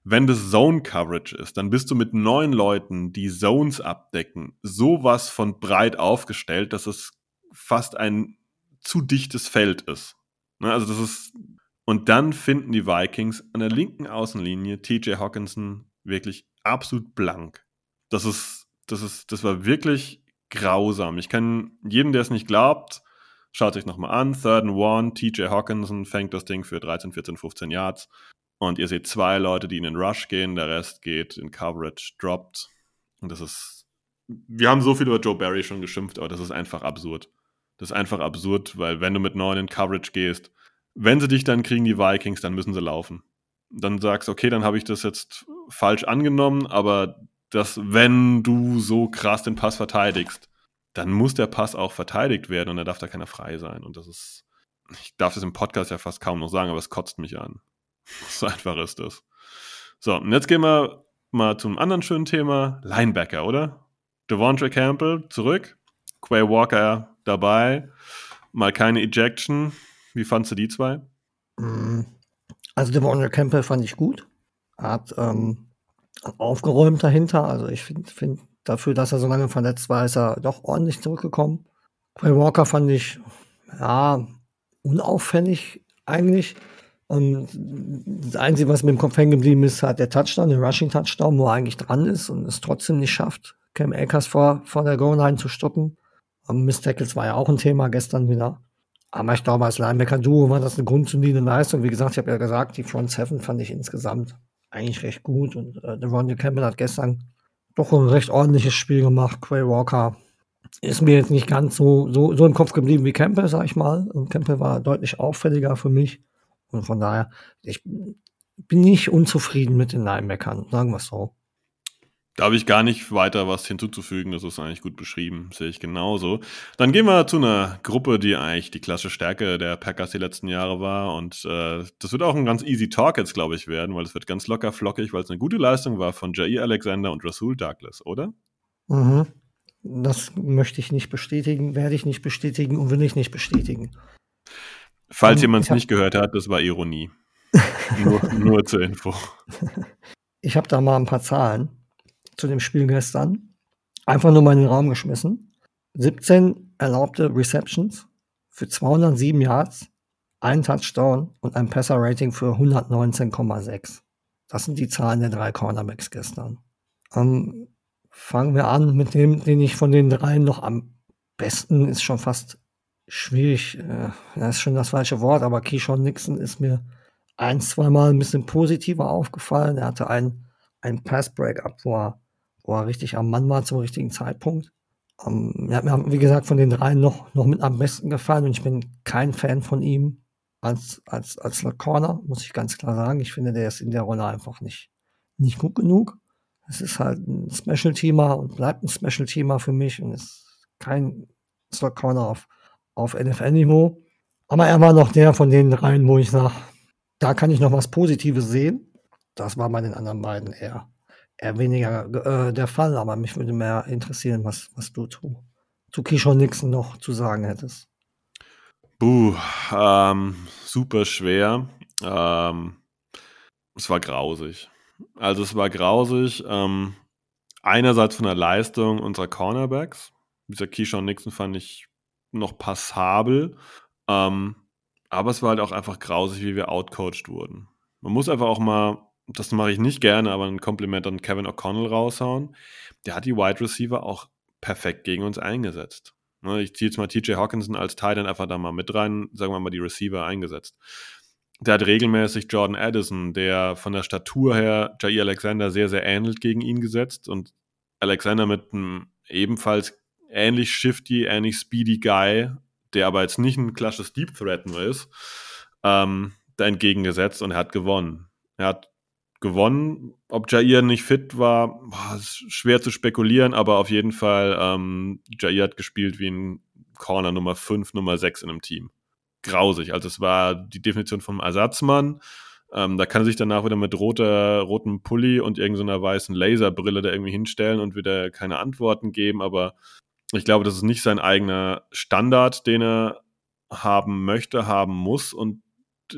S1: wenn das Zone Coverage ist, dann bist du mit neun Leuten, die Zones abdecken, sowas von breit aufgestellt, dass es fast ein zu dichtes Feld ist. Ne, also das ist und dann finden die Vikings an der linken Außenlinie TJ Hawkinson wirklich absolut blank. Das ist, das ist, das war wirklich grausam. Ich kann jedem, der es nicht glaubt, schaut sich nochmal an. Third and One, TJ Hawkinson fängt das Ding für 13, 14, 15 Yards. Und ihr seht zwei Leute, die in den Rush gehen, der Rest geht in Coverage, droppt. Und das ist. Wir haben so viel über Joe Barry schon geschimpft, aber das ist einfach absurd. Das ist einfach absurd, weil wenn du mit neun in Coverage gehst, wenn sie dich dann kriegen, die Vikings, dann müssen sie laufen. Dann sagst, okay, dann habe ich das jetzt falsch angenommen, aber dass, wenn du so krass den Pass verteidigst, dann muss der Pass auch verteidigt werden und da darf da keiner frei sein. Und das ist, ich darf das im Podcast ja fast kaum noch sagen, aber es kotzt mich an. So einfach ist das. So, und jetzt gehen wir mal zum anderen schönen Thema. Linebacker, oder? Devontre Campbell zurück. Quay Walker dabei. Mal keine Ejection. Wie fandst du die zwei?
S2: Mm, also Devontre Campbell fand ich gut. Hat ähm, aufgeräumt dahinter. Also ich finde find dafür, dass er so lange verletzt war, ist er doch ordentlich zurückgekommen. Quay Walker fand ich ja unauffällig eigentlich. Und das Einzige, was mir im Kopf hängen geblieben ist, hat der Touchdown, der Rushing Touchdown, wo er eigentlich dran ist und es trotzdem nicht schafft, Cam Akers vor, vor der Goal-Line zu stoppen. Um, Miss Tackles war ja auch ein Thema gestern wieder. Aber ich glaube, als Linebacker-Duo war das eine grundsolide Leistung. Wie gesagt, ich habe ja gesagt, die Front Seven fand ich insgesamt eigentlich recht gut. Und äh, der Ronnie Campbell hat gestern doch ein recht ordentliches Spiel gemacht. Quay Walker ist mir jetzt nicht ganz so, so, so im Kopf geblieben wie Campbell, sag ich mal. Und Campbell war deutlich auffälliger für mich. Und von daher, ich bin nicht unzufrieden mit den Linebackern, sagen wir es so.
S1: Da habe ich gar nicht weiter was hinzuzufügen. Das ist eigentlich gut beschrieben. Sehe ich genauso. Dann gehen wir zu einer Gruppe, die eigentlich die klassische Stärke der Packers die letzten Jahre war. Und äh, das wird auch ein ganz easy Talk jetzt, glaube ich, werden, weil es wird ganz locker flockig, weil es eine gute Leistung war von Jair Alexander und Rasul Douglas, oder?
S2: Mhm. Das möchte ich nicht bestätigen, werde ich nicht bestätigen und will ich nicht bestätigen.
S1: Falls jemand es nicht gehört hat, das war Ironie. nur, nur zur Info.
S2: Ich habe da mal ein paar Zahlen zu dem Spiel gestern. Einfach nur mal in den Raum geschmissen. 17 erlaubte Receptions für 207 Yards, ein Touchdown und ein Passer-Rating für 119,6. Das sind die Zahlen der drei Cornerbacks gestern. Ähm, fangen wir an mit dem, den ich von den dreien noch am besten ist schon fast schwierig. Äh, das ist schon das falsche Wort, aber Keyshawn Nixon ist mir ein, zweimal ein bisschen positiver aufgefallen. Er hatte ein, ein Pass-Break-Up, wo er wo er richtig am Mann war zum richtigen Zeitpunkt. Um, ähm, er hat mir, wie gesagt, von den drei noch, noch mit am besten gefallen und ich bin kein Fan von ihm als, als, als Corner, muss ich ganz klar sagen. Ich finde, der ist in der Rolle einfach nicht, nicht gut genug. Es ist halt ein Special-Teamer und bleibt ein Special-Teamer für mich und ist kein Slot Corner auf, auf NFL-Niveau. Aber er war noch der von den dreien, wo ich sage, da kann ich noch was Positives sehen. Das war bei den anderen beiden eher eher weniger äh, der Fall, aber mich würde mehr interessieren, was, was du zu, zu Kishon Nixon noch zu sagen hättest.
S1: Buh, ähm, super schwer. Ähm, es war grausig. Also es war grausig. Ähm, einerseits von der Leistung unserer Cornerbacks. Dieser Keyshawn Nixon fand ich noch passabel. Ähm, aber es war halt auch einfach grausig, wie wir outcoached wurden. Man muss einfach auch mal das mache ich nicht gerne, aber ein Kompliment an Kevin O'Connell raushauen. Der hat die Wide Receiver auch perfekt gegen uns eingesetzt. Ne, ich ziehe jetzt mal TJ Hawkinson als Teil einfach da mal mit rein, sagen wir mal die Receiver eingesetzt. Der hat regelmäßig Jordan Addison, der von der Statur her Jair Alexander sehr, sehr ähnelt, gegen ihn gesetzt und Alexander mit einem ebenfalls ähnlich shifty, ähnlich speedy Guy, der aber jetzt nicht ein klassisches Deep Threat nur ist, ähm, da entgegengesetzt und er hat gewonnen. Er hat gewonnen. Ob Jair nicht fit war, boah, ist schwer zu spekulieren, aber auf jeden Fall, ähm, Jair hat gespielt wie ein Corner Nummer 5, Nummer 6 in einem Team. Grausig. Also es war die Definition vom Ersatzmann. Ähm, da kann er sich danach wieder mit roter, rotem Pulli und irgendeiner weißen Laserbrille da irgendwie hinstellen und wieder keine Antworten geben, aber ich glaube, das ist nicht sein eigener Standard, den er haben möchte, haben muss und äh,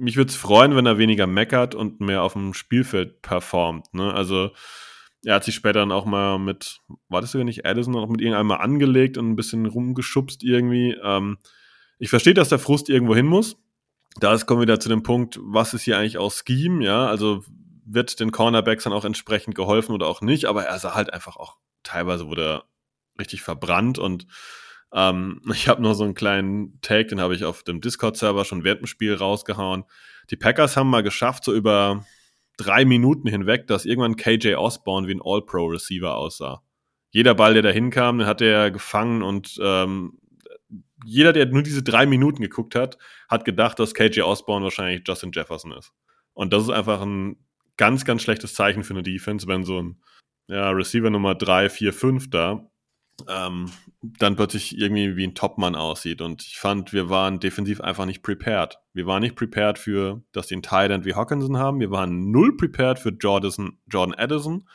S1: mich würde es freuen, wenn er weniger meckert und mehr auf dem Spielfeld performt. Ne? Also er hat sich später dann auch mal mit, war das sogar nicht Addison, auch mit irgendeinem mal angelegt und ein bisschen rumgeschubst irgendwie. Ähm, ich verstehe, dass der Frust irgendwo hin muss. Da kommen wir wieder zu dem Punkt, was ist hier eigentlich auch Scheme, ja? Also wird den Cornerbacks dann auch entsprechend geholfen oder auch nicht, aber er sah halt einfach auch, teilweise wurde er richtig verbrannt und ähm, ich habe noch so einen kleinen Take, den habe ich auf dem Discord-Server schon während dem Spiel rausgehauen. Die Packers haben mal geschafft, so über drei Minuten hinweg, dass irgendwann KJ Osborne wie ein All-Pro-Receiver aussah. Jeder Ball, der da hinkam, den hat er gefangen und ähm, jeder, der nur diese drei Minuten geguckt hat, hat gedacht, dass KJ Osborne wahrscheinlich Justin Jefferson ist. Und das ist einfach ein ganz, ganz schlechtes Zeichen für eine Defense, wenn so ein ja, Receiver Nummer 3, 4, 5 da ähm, dann plötzlich irgendwie wie ein Topmann aussieht. Und ich fand, wir waren defensiv einfach nicht prepared. Wir waren nicht prepared für, dass die einen Tight wie Hawkinson haben. Wir waren null prepared für Jordan, Jordan Addison.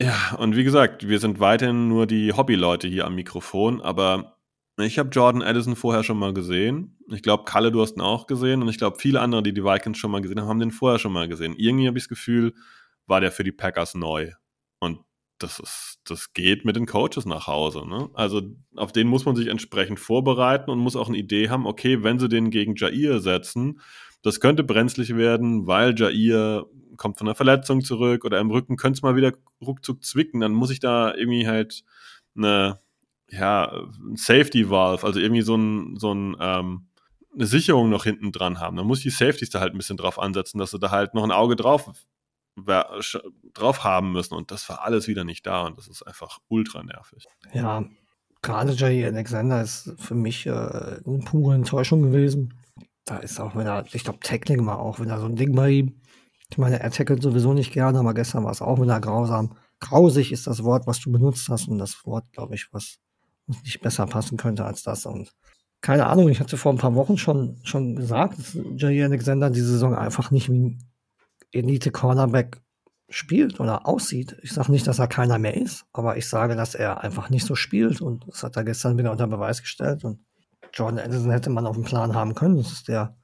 S1: Ja, und wie gesagt, wir sind weiterhin nur die Hobbyleute hier am Mikrofon, aber ich habe Jordan Addison vorher schon mal gesehen. Ich glaube, Kalle, du hast ihn auch gesehen. Und ich glaube, viele andere, die die Vikings schon mal gesehen haben, haben den vorher schon mal gesehen. Irgendwie habe ich das Gefühl, war der für die Packers neu. Das ist, das geht mit den Coaches nach Hause. Ne? Also auf den muss man sich entsprechend vorbereiten und muss auch eine Idee haben, okay, wenn sie den gegen Jair setzen, das könnte brenzlig werden, weil Jair kommt von einer Verletzung zurück oder im Rücken könnte es mal wieder ruckzuck zwicken, dann muss ich da irgendwie halt eine, ja, Safety Valve, also irgendwie so ein, so ein, ähm, eine Sicherung noch hinten dran haben. Dann muss ich die Safeties da halt ein bisschen drauf ansetzen, dass sie da halt noch ein Auge drauf drauf haben müssen und das war alles wieder nicht da und das ist einfach ultra nervig.
S2: Ja, gerade Jay Alexander ist für mich äh, eine pure Enttäuschung gewesen. Da ist auch, wenn er, ich glaube, Tackling war auch, wenn er so ein Ding bei ihm, ich meine, er tackelt sowieso nicht gerne, aber gestern war es auch wieder grausam. Grausig ist das Wort, was du benutzt hast und das Wort, glaube ich, was, nicht besser passen könnte als das und keine Ahnung, ich hatte vor ein paar Wochen schon, schon gesagt, dass Jay Alexander die Saison einfach nicht wie Elite-Cornerback spielt oder aussieht. Ich sage nicht, dass er keiner mehr ist, aber ich sage, dass er einfach nicht so spielt und das hat er gestern wieder unter Beweis gestellt und Jordan Anderson hätte man auf dem Plan haben können. Das ist der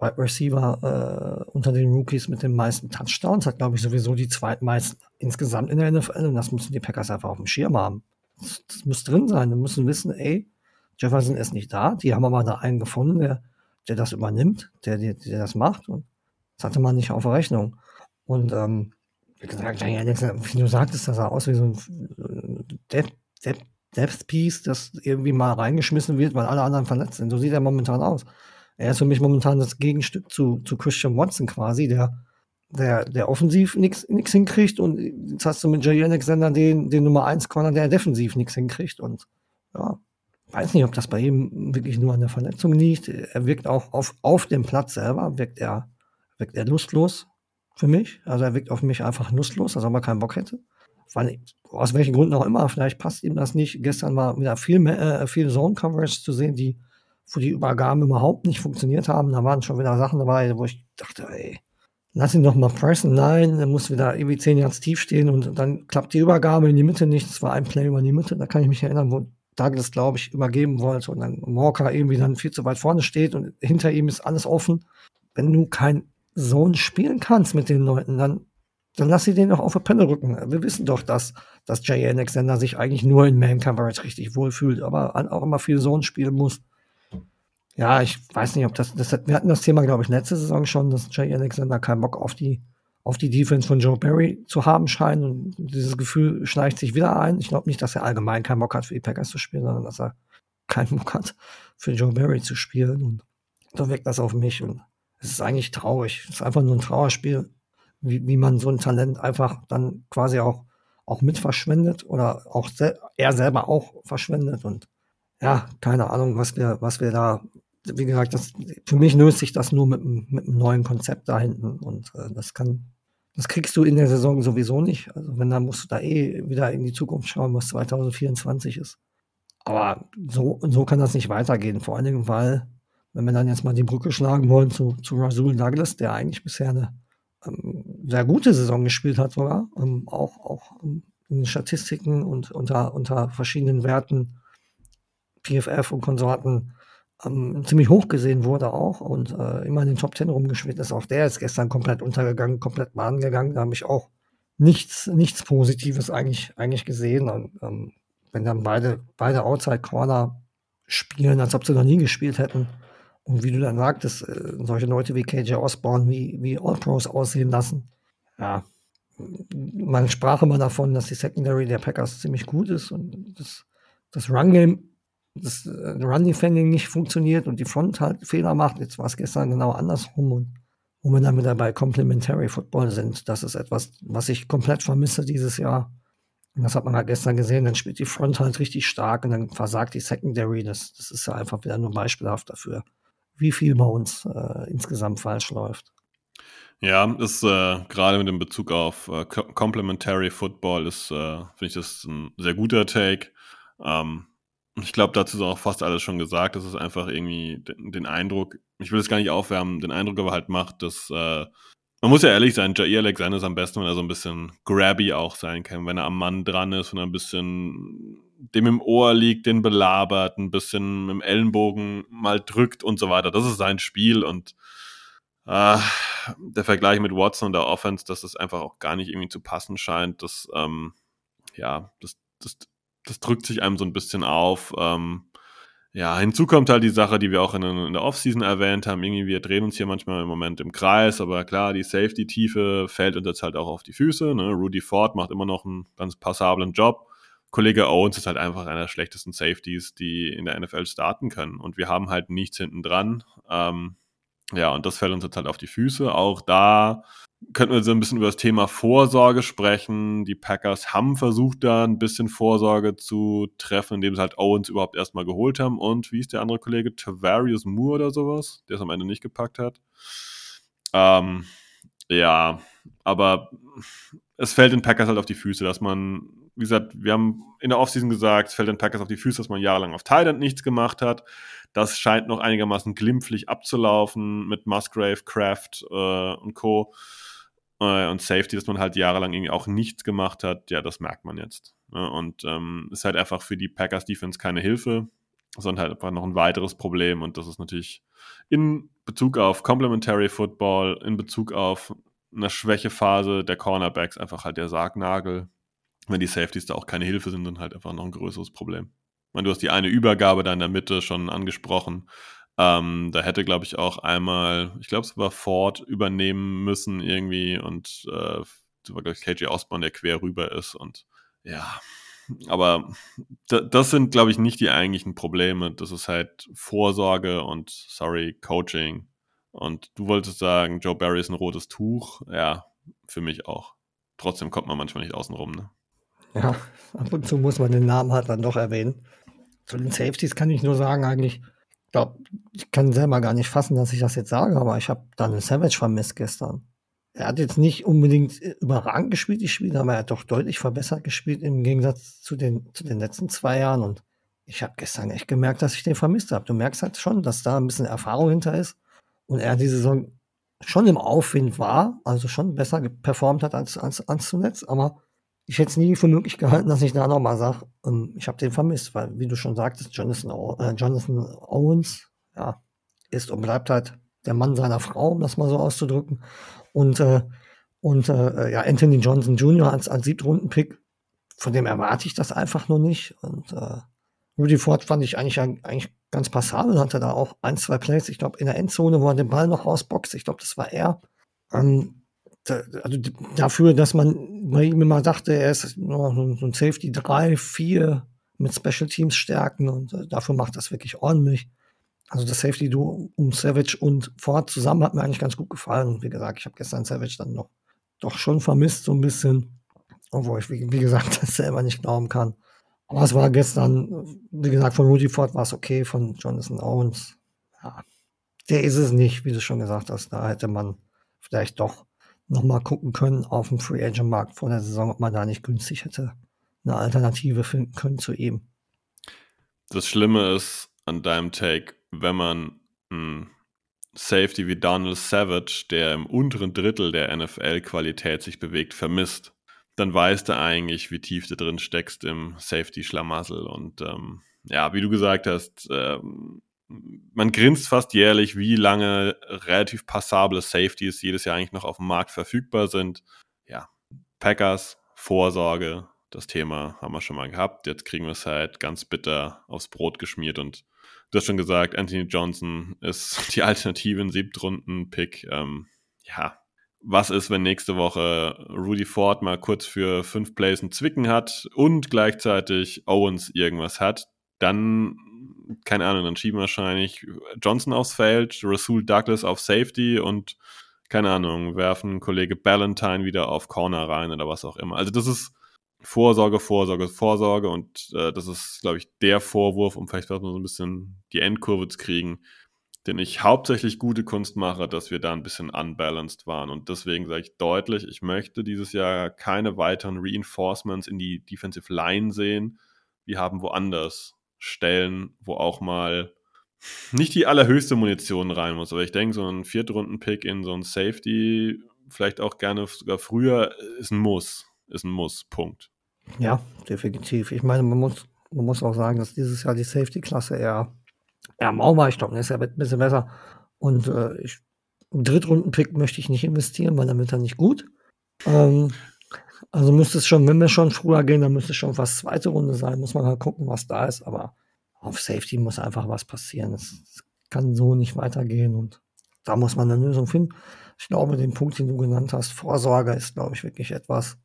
S2: Wide Receiver äh, unter den Rookies mit den meisten Touchdowns, hat glaube ich sowieso die zweitmeisten insgesamt in der NFL und das müssen die Packers einfach auf dem Schirm haben. Das, das muss drin sein. Wir müssen wissen, ey, Jefferson ist nicht da. Die haben aber da einen gefunden, der, der das übernimmt, der, der, der das macht und das hatte man nicht auf Rechnung. Und ähm, wie gesagt, wie du sagtest, das sah aus wie so ein Depth, Depth, Depth Piece, das irgendwie mal reingeschmissen wird, weil alle anderen verletzt sind. So sieht er momentan aus. Er ist für mich momentan das Gegenstück zu, zu Christian Watson quasi, der, der, der offensiv nichts hinkriegt und jetzt hast du mit Jay Alexander den, den Nummer 1 Corner, der defensiv nichts hinkriegt und ja, weiß nicht, ob das bei ihm wirklich nur an der Verletzung liegt. Er wirkt auch auf, auf dem Platz selber, wirkt er wirkt er lustlos für mich. Also er wirkt auf mich einfach lustlos, als ob er keinen Bock hätte. Weil, aus welchen Gründen auch immer, vielleicht passt ihm das nicht. Gestern war wieder viel mehr, äh, viel Zone-Coverage zu sehen, die, wo die Übergaben überhaupt nicht funktioniert haben. Da waren schon wieder Sachen dabei, wo ich dachte, ey, lass ihn doch mal pressen. Nein, er muss wieder irgendwie zehn Yards tief stehen und dann klappt die Übergabe in die Mitte nicht. Es war ein Play über die Mitte, da kann ich mich erinnern, wo Douglas, glaube ich, übergeben wollte und dann Walker irgendwie dann viel zu weit vorne steht und hinter ihm ist alles offen. Wenn du kein Sohn spielen kannst mit den Leuten, dann, dann lass sie den doch auf der Pelle rücken. Wir wissen doch, dass, dass Jay Alexander sich eigentlich nur in Man Coverage richtig wohlfühlt, aber auch immer viel Sohn spielen muss. Ja, ich weiß nicht, ob das, das wir hatten das Thema, glaube ich, letzte Saison schon, dass Jay Alexander keinen Bock auf die, auf die Defense von Joe Barry zu haben scheint und dieses Gefühl schleicht sich wieder ein. Ich glaube nicht, dass er allgemein keinen Bock hat, für die Packers zu spielen, sondern dass er keinen Bock hat, für Joe Barry zu spielen und so wirkt das auf mich und es ist eigentlich traurig. Es ist einfach nur ein Trauerspiel, wie, wie man so ein Talent einfach dann quasi auch, auch mit verschwendet oder auch sel er selber auch verschwendet. Und ja, keine Ahnung, was wir, was wir da, wie gesagt, das, für mich löst sich das nur mit, mit einem neuen Konzept da hinten. Und äh, das kann, das kriegst du in der Saison sowieso nicht. Also wenn, dann musst du da eh wieder in die Zukunft schauen, was 2024 ist. Aber so, so kann das nicht weitergehen. Vor allen Dingen, weil wenn wir dann jetzt mal die Brücke schlagen wollen zu, zu Rasul Douglas, der eigentlich bisher eine ähm, sehr gute Saison gespielt hat sogar, ähm, auch, auch in den Statistiken und unter, unter verschiedenen Werten, PFF und Konsorten, ähm, ziemlich hoch gesehen wurde auch und äh, immer in den Top Ten rumgeschwitzt ist. Auch der ist gestern komplett untergegangen, komplett baden gegangen. Da habe ich auch nichts, nichts Positives eigentlich, eigentlich gesehen. Und ähm, wenn dann beide, beide Outside Corner spielen, als ob sie noch nie gespielt hätten. Und wie du dann sagtest, äh, solche Leute wie KJ Osborne, wie, wie All-Pros aussehen lassen. Ja, man sprach immer davon, dass die Secondary der Packers ziemlich gut ist und das, das Run-Game, das äh, Run-Defending nicht funktioniert und die Front halt Fehler macht. Jetzt war es gestern genau andersrum und wo wir dann wieder bei Complementary Football sind, das ist etwas, was ich komplett vermisse dieses Jahr. Und das hat man halt gestern gesehen, dann spielt die Front halt richtig stark und dann versagt die Secondary. Das, das ist ja einfach wieder nur beispielhaft dafür, wie viel bei uns äh, insgesamt falsch läuft.
S1: Ja, ist äh, gerade mit dem Bezug auf äh, Complementary Football ist, äh, finde ich das ein sehr guter Take. Ähm, ich glaube, dazu ist auch fast alles schon gesagt. Das ist einfach irgendwie den, Eindruck, ich will es gar nicht aufwärmen, den Eindruck aber halt macht, dass äh, man muss ja ehrlich sein, Jair Alexander ist am besten, wenn er so ein bisschen grabby auch sein kann, wenn er am Mann dran ist und ein bisschen dem im Ohr liegt, den belabert, ein bisschen dem Ellenbogen mal drückt und so weiter. Das ist sein Spiel und äh, der Vergleich mit Watson und der Offense, dass das einfach auch gar nicht irgendwie zu passen scheint, das, ähm, ja, das, das, das drückt sich einem so ein bisschen auf. Ähm, ja, hinzu kommt halt die Sache, die wir auch in, in der Offseason erwähnt haben. Irgendwie, wir drehen uns hier manchmal im Moment im Kreis, aber klar, die Safety-Tiefe fällt uns jetzt halt auch auf die Füße. Ne? Rudy Ford macht immer noch einen ganz passablen Job. Kollege Owens ist halt einfach einer der schlechtesten Safeties, die in der NFL starten können. Und wir haben halt nichts hinten dran. Ähm, ja, und das fällt uns jetzt halt auf die Füße. Auch da könnten wir so ein bisschen über das Thema Vorsorge sprechen. Die Packers haben versucht, da ein bisschen Vorsorge zu treffen, indem sie halt Owens überhaupt erstmal geholt haben. Und wie ist der andere Kollege? Tavarius Moore oder sowas, der es am Ende nicht gepackt hat. Ähm, ja, aber es fällt den Packers halt auf die Füße, dass man, wie gesagt, wir haben in der Offseason gesagt, es fällt den Packers auf die Füße, dass man jahrelang auf Thailand nichts gemacht hat. Das scheint noch einigermaßen glimpflich abzulaufen mit Musgrave, Kraft äh, und Co äh, und Safety, dass man halt jahrelang irgendwie auch nichts gemacht hat, ja, das merkt man jetzt. Ne? Und ähm, ist halt einfach für die Packers Defense keine Hilfe, sondern halt einfach noch ein weiteres Problem. Und das ist natürlich in Bezug auf Complementary Football, in Bezug auf eine Schwächephase der Cornerbacks einfach halt der Sargnagel. Wenn die Safeties da auch keine Hilfe sind, dann halt einfach noch ein größeres Problem. Ich meine, du hast die eine Übergabe da in der Mitte schon angesprochen. Ähm, da hätte, glaube ich, auch einmal, ich glaube, es war Ford übernehmen müssen irgendwie und äh, das war, glaube ich, KJ Osborne, der quer rüber ist und ja, aber das sind, glaube ich, nicht die eigentlichen Probleme. Das ist halt Vorsorge und, sorry, Coaching. Und du wolltest sagen, Joe Barry ist ein rotes Tuch. Ja, für mich auch. Trotzdem kommt man manchmal nicht außen rum, ne?
S2: Ja, ab und zu muss man den Namen halt dann doch erwähnen. Zu den Safeties kann ich nur sagen, eigentlich, glaube, ich kann selber gar nicht fassen, dass ich das jetzt sage, aber ich habe dann Savage vermisst gestern. Er hat jetzt nicht unbedingt überragend gespielt, die Spiele, aber er hat doch deutlich verbessert gespielt im Gegensatz zu den, zu den letzten zwei Jahren. Und ich habe gestern echt gemerkt, dass ich den vermisst habe. Du merkst halt schon, dass da ein bisschen Erfahrung hinter ist und er diese Saison schon im Aufwind war, also schon besser performt hat als, als, als zuletzt, aber ich hätte es nie für möglich gehalten, dass ich da nochmal sage, ähm, ich habe den vermisst, weil, wie du schon sagtest, Jonathan, äh, Jonathan Owens, ja, ist und bleibt halt der Mann seiner Frau, um das mal so auszudrücken. Und, äh, und äh, ja, Anthony Johnson Jr. als, als Siebtrunden-Pick, von dem erwarte ich das einfach nur nicht. Und äh, Rudy Ford fand ich eigentlich, eigentlich ganz passabel, hatte da auch ein, zwei Plays, ich glaube, in der Endzone, wo er den Ball noch rausboxt, ich glaube, das war er. Ähm, also dafür, dass man bei ihm immer dachte, er ist so ein Safety 3, 4 mit Special Teams Stärken und äh, dafür macht das wirklich ordentlich. Also das Safety Duo um Savage und Ford zusammen hat mir eigentlich ganz gut gefallen. Wie gesagt, ich habe gestern Savage dann noch doch schon vermisst, so ein bisschen. Obwohl ich, wie, wie gesagt, das selber nicht glauben kann. Aber es war gestern, wie gesagt, von Rudy Ford war es okay, von Jonathan Owens. Ja, der ist es nicht, wie du schon gesagt hast. Da hätte man vielleicht doch nochmal gucken können auf dem Free Agent Markt vor der Saison, ob man da nicht günstig hätte eine Alternative finden können zu ihm.
S1: Das Schlimme ist an deinem Take, wenn man einen Safety wie Donald Savage, der im unteren Drittel der NFL-Qualität sich bewegt, vermisst, dann weißt du eigentlich, wie tief du drin steckst im Safety-Schlamassel. Und ähm, ja, wie du gesagt hast, ähm, man grinst fast jährlich, wie lange relativ passable Safeties jedes Jahr eigentlich noch auf dem Markt verfügbar sind. Ja, Packers, Vorsorge, das Thema haben wir schon mal gehabt. Jetzt kriegen wir es halt ganz bitter aufs Brot geschmiert und du hast schon gesagt, Anthony Johnson ist die Alternative in Siebtrunden-Pick. Ähm, ja, was ist, wenn nächste Woche Rudy Ford mal kurz für fünf Plays einen Zwicken hat und gleichzeitig Owens irgendwas hat, dann, keine Ahnung, dann schieben wahrscheinlich Johnson aufs Feld, Rasul Douglas auf Safety und, keine Ahnung, werfen Kollege Ballantyne wieder auf Corner rein oder was auch immer. Also das ist Vorsorge, Vorsorge, Vorsorge und äh, das ist, glaube ich, der Vorwurf, um vielleicht mal so ein bisschen die Endkurve zu kriegen, den ich hauptsächlich gute Kunst mache, dass wir da ein bisschen unbalanced waren. Und deswegen sage ich deutlich, ich möchte dieses Jahr keine weiteren Reinforcements in die Defensive Line sehen. Wir haben woanders Stellen, wo auch mal nicht die allerhöchste Munition rein muss. Aber ich denke, so ein Viertrunden-Pick in so ein Safety, vielleicht auch gerne sogar früher, ist ein Muss. Ist ein Muss, Punkt.
S2: Ja, definitiv. Ich meine, man muss, man muss auch sagen, dass dieses Jahr die Safety-Klasse eher glaube, der ist ja ein bisschen besser. Und äh, ich, einen Drittrunden-Pick möchte ich nicht investieren, weil dann wird er nicht gut. Ähm, also müsste es schon, wenn wir schon früher gehen, dann müsste es schon fast zweite Runde sein. Muss man halt gucken, was da ist. Aber auf Safety muss einfach was passieren. Es kann so nicht weitergehen und da muss man eine Lösung finden. Ich glaube, den Punkt, den du genannt hast, Vorsorge ist, glaube ich, wirklich etwas,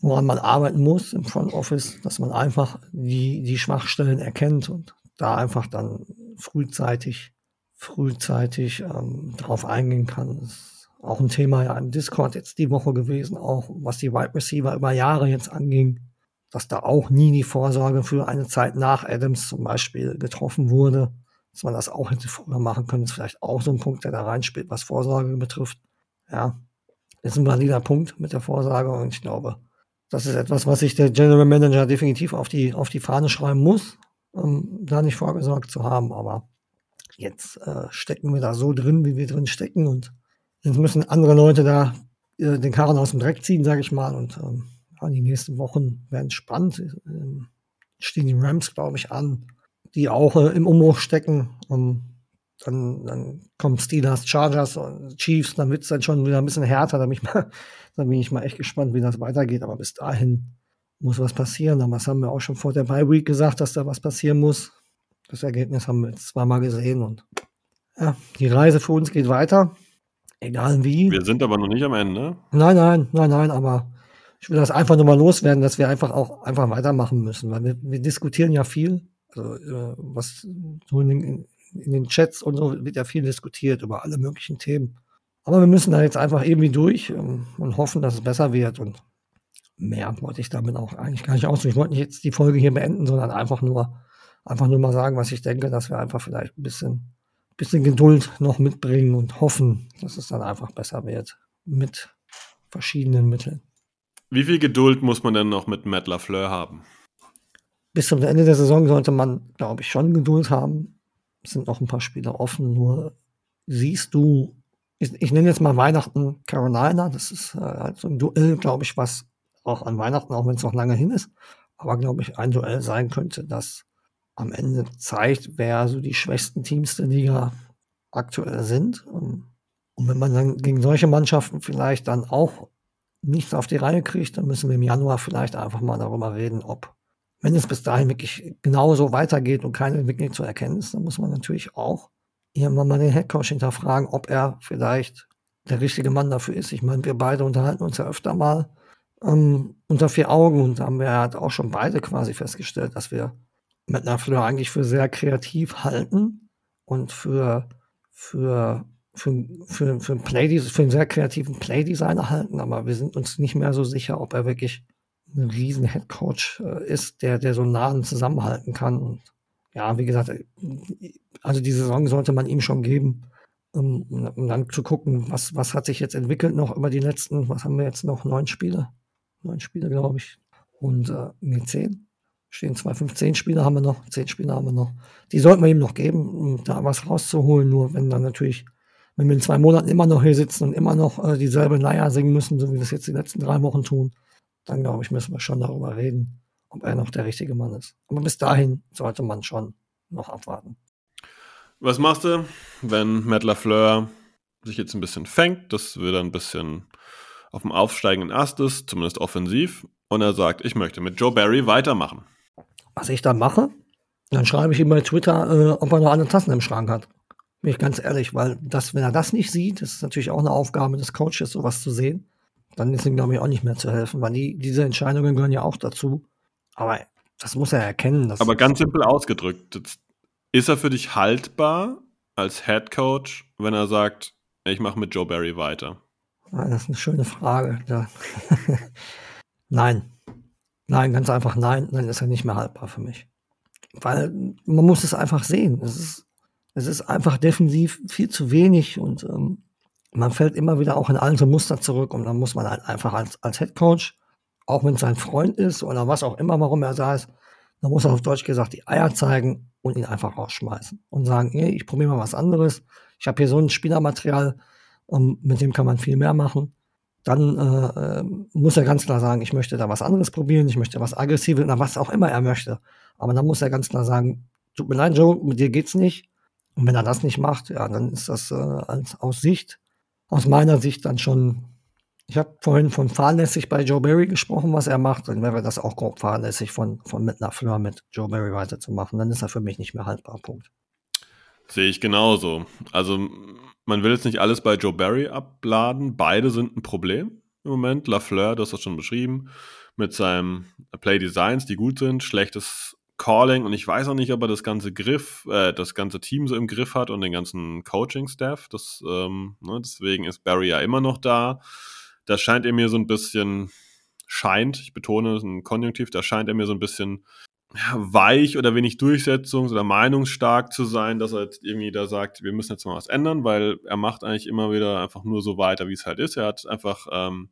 S2: woran man arbeiten muss im Front Office, dass man einfach die, die Schwachstellen erkennt und da einfach dann frühzeitig, frühzeitig ähm, darauf eingehen kann. Das auch ein Thema ja im Discord jetzt die Woche gewesen, auch was die Wide Receiver über Jahre jetzt anging, dass da auch nie die Vorsorge für eine Zeit nach Adams zum Beispiel getroffen wurde, dass man das auch hätte früher machen können. Das ist vielleicht auch so ein Punkt, der da reinspielt, was Vorsorge betrifft. Ja, ist ein valider Punkt mit der Vorsorge und ich glaube, das ist etwas, was sich der General Manager definitiv auf die, auf die Fahne schreiben muss um da nicht vorgesorgt zu haben. Aber jetzt äh, stecken wir da so drin, wie wir drin stecken. Und jetzt müssen andere Leute da äh, den Karren aus dem Dreck ziehen, sage ich mal. Und ähm, die nächsten Wochen werden spannend. Ähm, stehen die Rams, glaube ich, an, die auch äh, im Umbruch stecken. Um, dann, dann kommen Steelers, Chargers und Chiefs, dann wird es dann schon wieder ein bisschen härter. Da bin, ich mal, da bin ich mal echt gespannt, wie das weitergeht. Aber bis dahin muss was passieren. Das haben wir auch schon vor der Bye Week gesagt, dass da was passieren muss. Das Ergebnis haben wir jetzt zweimal gesehen und ja, die Reise für uns geht weiter. Egal wie.
S1: Wir sind aber noch nicht am Ende.
S2: Nein, nein, nein, nein, aber ich will das einfach nur mal loswerden, dass wir einfach auch einfach weitermachen müssen, weil wir, wir diskutieren ja viel. Also, äh, was so in den, in den Chats und so wird ja viel diskutiert über alle möglichen Themen. Aber wir müssen da jetzt einfach irgendwie durch ähm, und hoffen, dass es besser wird. Und mehr wollte ich damit auch eigentlich gar nicht aus. Ich wollte nicht jetzt die Folge hier beenden, sondern einfach nur, einfach nur mal sagen, was ich denke, dass wir einfach vielleicht ein bisschen, bisschen Geduld noch mitbringen und hoffen, dass es dann einfach besser wird mit verschiedenen Mitteln.
S1: Wie viel Geduld muss man denn noch mit Matt LaFleur haben?
S2: Bis zum Ende der Saison sollte man, glaube ich, schon Geduld haben. Es sind noch ein paar Spiele offen, nur siehst du, ich, ich nenne jetzt mal Weihnachten Carolina, das ist äh, halt so ein Duell, glaube ich, was auch an Weihnachten, auch wenn es noch lange hin ist, aber glaube ich, ein Duell sein könnte, das am Ende zeigt, wer so die schwächsten Teams der Liga aktuell sind. Und wenn man dann gegen solche Mannschaften vielleicht dann auch nichts auf die Reihe kriegt, dann müssen wir im Januar vielleicht einfach mal darüber reden, ob, wenn es bis dahin wirklich genauso weitergeht und keine Entwicklung zu erkennen ist, dann muss man natürlich auch irgendwann mal den Headcoach hinterfragen, ob er vielleicht der richtige Mann dafür ist. Ich meine, wir beide unterhalten uns ja öfter mal ähm, unter vier Augen und haben wir halt auch schon beide quasi festgestellt, dass wir mit Fleur eigentlich für sehr kreativ halten und für, für, für, für, für, Play, für einen sehr kreativen Playdesigner halten, aber wir sind uns nicht mehr so sicher, ob er wirklich ein riesen Headcoach äh, ist, der, der so nah zusammenhalten kann. Und ja, wie gesagt, also die Saison sollte man ihm schon geben, um, um dann zu gucken, was, was hat sich jetzt entwickelt noch über die letzten, was haben wir jetzt noch, neun Spiele? neun Spiele, glaube ich. Und äh, nee, zehn. Stehen zwei, fünf, zehn Spiele haben wir noch, zehn Spiele haben wir noch. Die sollten wir ihm noch geben, um da was rauszuholen. Nur wenn dann natürlich, wenn wir in zwei Monaten immer noch hier sitzen und immer noch äh, dieselbe Leier singen müssen, so wie wir es jetzt die letzten drei Wochen tun, dann glaube ich, müssen wir schon darüber reden, ob er noch der richtige Mann ist. Aber bis dahin sollte man schon noch abwarten.
S1: Was machst du, wenn Matt LaFleur sich jetzt ein bisschen fängt, dass wir dann ein bisschen auf dem aufsteigenden Ast ist, zumindest offensiv, und er sagt, ich möchte mit Joe Barry weitermachen.
S2: Was ich dann mache, dann schreibe ich ihm bei Twitter, äh, ob er noch andere Tassen im Schrank hat. Bin ich ganz ehrlich, weil das, wenn er das nicht sieht, das ist natürlich auch eine Aufgabe des Coaches, sowas zu sehen. Dann ist ihm, glaube ich, auch nicht mehr zu helfen, weil die, diese Entscheidungen gehören ja auch dazu. Aber das muss er erkennen.
S1: Aber ganz simpel ausgedrückt, ist er für dich haltbar als Head Coach, wenn er sagt, ich mache mit Joe Barry weiter?
S2: Ja, Das ist eine schöne Frage. Nein. Nein, ganz einfach nein. Dann ist er nicht mehr haltbar für mich. Weil man muss es einfach sehen. Es ist, es ist einfach defensiv viel zu wenig und ähm, man fällt immer wieder auch in alte Muster zurück und dann muss man halt einfach als, als Head Coach, auch wenn es sein Freund ist oder was auch immer, warum er da ist, dann muss er auf Deutsch gesagt die Eier zeigen und ihn einfach rausschmeißen und sagen, nee, ich probiere mal was anderes. Ich habe hier so ein Spielermaterial, um, mit dem kann man viel mehr machen. Dann äh, äh, muss er ganz klar sagen, ich möchte da was anderes probieren, ich möchte was Aggressives oder was auch immer er möchte. Aber dann muss er ganz klar sagen, tut mir leid, Joe, mit dir geht's nicht. Und wenn er das nicht macht, ja, dann ist das äh, als, aus Sicht, aus meiner Sicht dann schon. Ich habe vorhin von fahrlässig bei Joe Barry gesprochen, was er macht. Dann wäre das auch grob fahrlässig von, von mit einer Fleur mit Joe Barry weiterzumachen. Dann ist er für mich nicht mehr haltbar. Punkt.
S1: Sehe ich genauso. Also, man will jetzt nicht alles bei Joe Barry abladen. Beide sind ein Problem im Moment. Lafleur, du hast das schon beschrieben, mit seinem Play Designs, die gut sind, schlechtes Calling und ich weiß auch nicht, ob er das ganze Griff, äh, das ganze Team so im Griff hat und den ganzen Coaching-Staff. Das, ähm, ne, deswegen ist Barry ja immer noch da. Da scheint er mir so ein bisschen, scheint, ich betone, ein Konjunktiv, da scheint er mir so ein bisschen weich oder wenig durchsetzungs- oder meinungsstark zu sein, dass er jetzt irgendwie da sagt, wir müssen jetzt mal was ändern, weil er macht eigentlich immer wieder einfach nur so weiter, wie es halt ist. Er hat einfach ähm,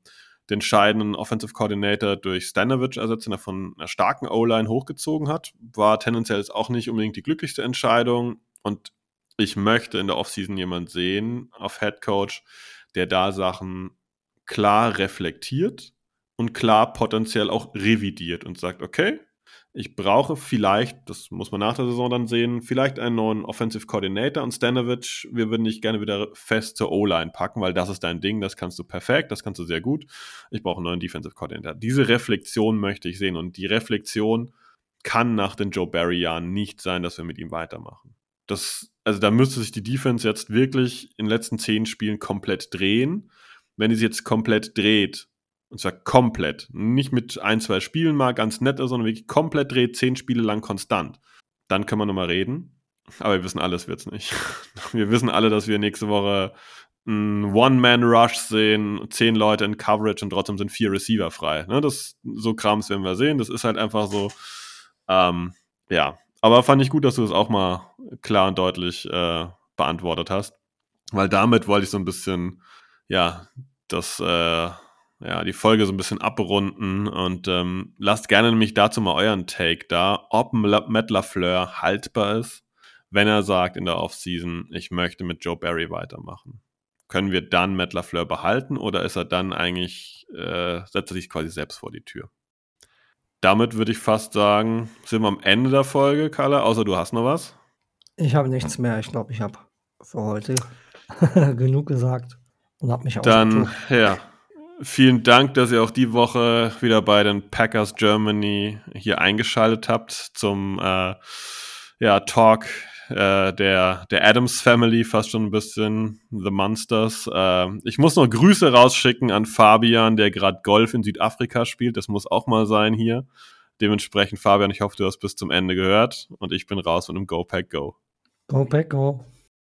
S1: den scheidenden Offensive Coordinator durch Stanovic ersetzt, den er von einer starken O-Line hochgezogen hat. War tendenziell jetzt auch nicht unbedingt die glücklichste Entscheidung und ich möchte in der Offseason jemand sehen auf Head Coach, der da Sachen klar reflektiert und klar potenziell auch revidiert und sagt, okay, ich brauche vielleicht, das muss man nach der Saison dann sehen, vielleicht einen neuen Offensive Coordinator und Stanovic, wir würden dich gerne wieder fest zur O-Line packen, weil das ist dein Ding, das kannst du perfekt, das kannst du sehr gut. Ich brauche einen neuen Defensive Coordinator. Diese Reflexion möchte ich sehen und die Reflexion kann nach den Joe Barry-Jahren nicht sein, dass wir mit ihm weitermachen. Das, also da müsste sich die Defense jetzt wirklich in den letzten zehn Spielen komplett drehen. Wenn die sich jetzt komplett dreht, und zwar komplett. Nicht mit ein, zwei Spielen mal ganz nett, sondern wirklich komplett dreht, zehn Spiele lang konstant. Dann können wir nochmal reden. Aber wir wissen alles wird's nicht. Wir wissen alle, dass wir nächste Woche einen One-Man-Rush sehen, zehn Leute in Coverage und trotzdem sind vier Receiver frei. Ne, das, so Krams werden wir sehen. Das ist halt einfach so. Ähm, ja, aber fand ich gut, dass du das auch mal klar und deutlich äh, beantwortet hast. Weil damit wollte ich so ein bisschen, ja, das, äh, ja, die Folge so ein bisschen abrunden und ähm, lasst gerne nämlich dazu mal euren Take da, ob Matt LaFleur haltbar ist, wenn er sagt in der Offseason, ich möchte mit Joe Barry weitermachen. Können wir dann Matt LaFleur behalten oder ist er dann eigentlich, äh, setzt er sich quasi selbst vor die Tür? Damit würde ich fast sagen, sind wir am Ende der Folge, Kalle, außer du hast noch was.
S2: Ich habe nichts mehr. Ich glaube, ich habe für heute genug gesagt und habe mich
S1: Dann, ja, vielen Dank, dass ihr auch die Woche wieder bei den Packers Germany hier eingeschaltet habt zum äh, ja, Talk äh, der, der Adams Family, fast schon ein bisschen The Monsters. Äh, ich muss noch Grüße rausschicken an Fabian, der gerade Golf in Südafrika spielt. Das muss auch mal sein hier. Dementsprechend, Fabian, ich hoffe, du hast bis zum Ende gehört und ich bin raus mit einem Go Pack Go.
S2: Go Pack Go.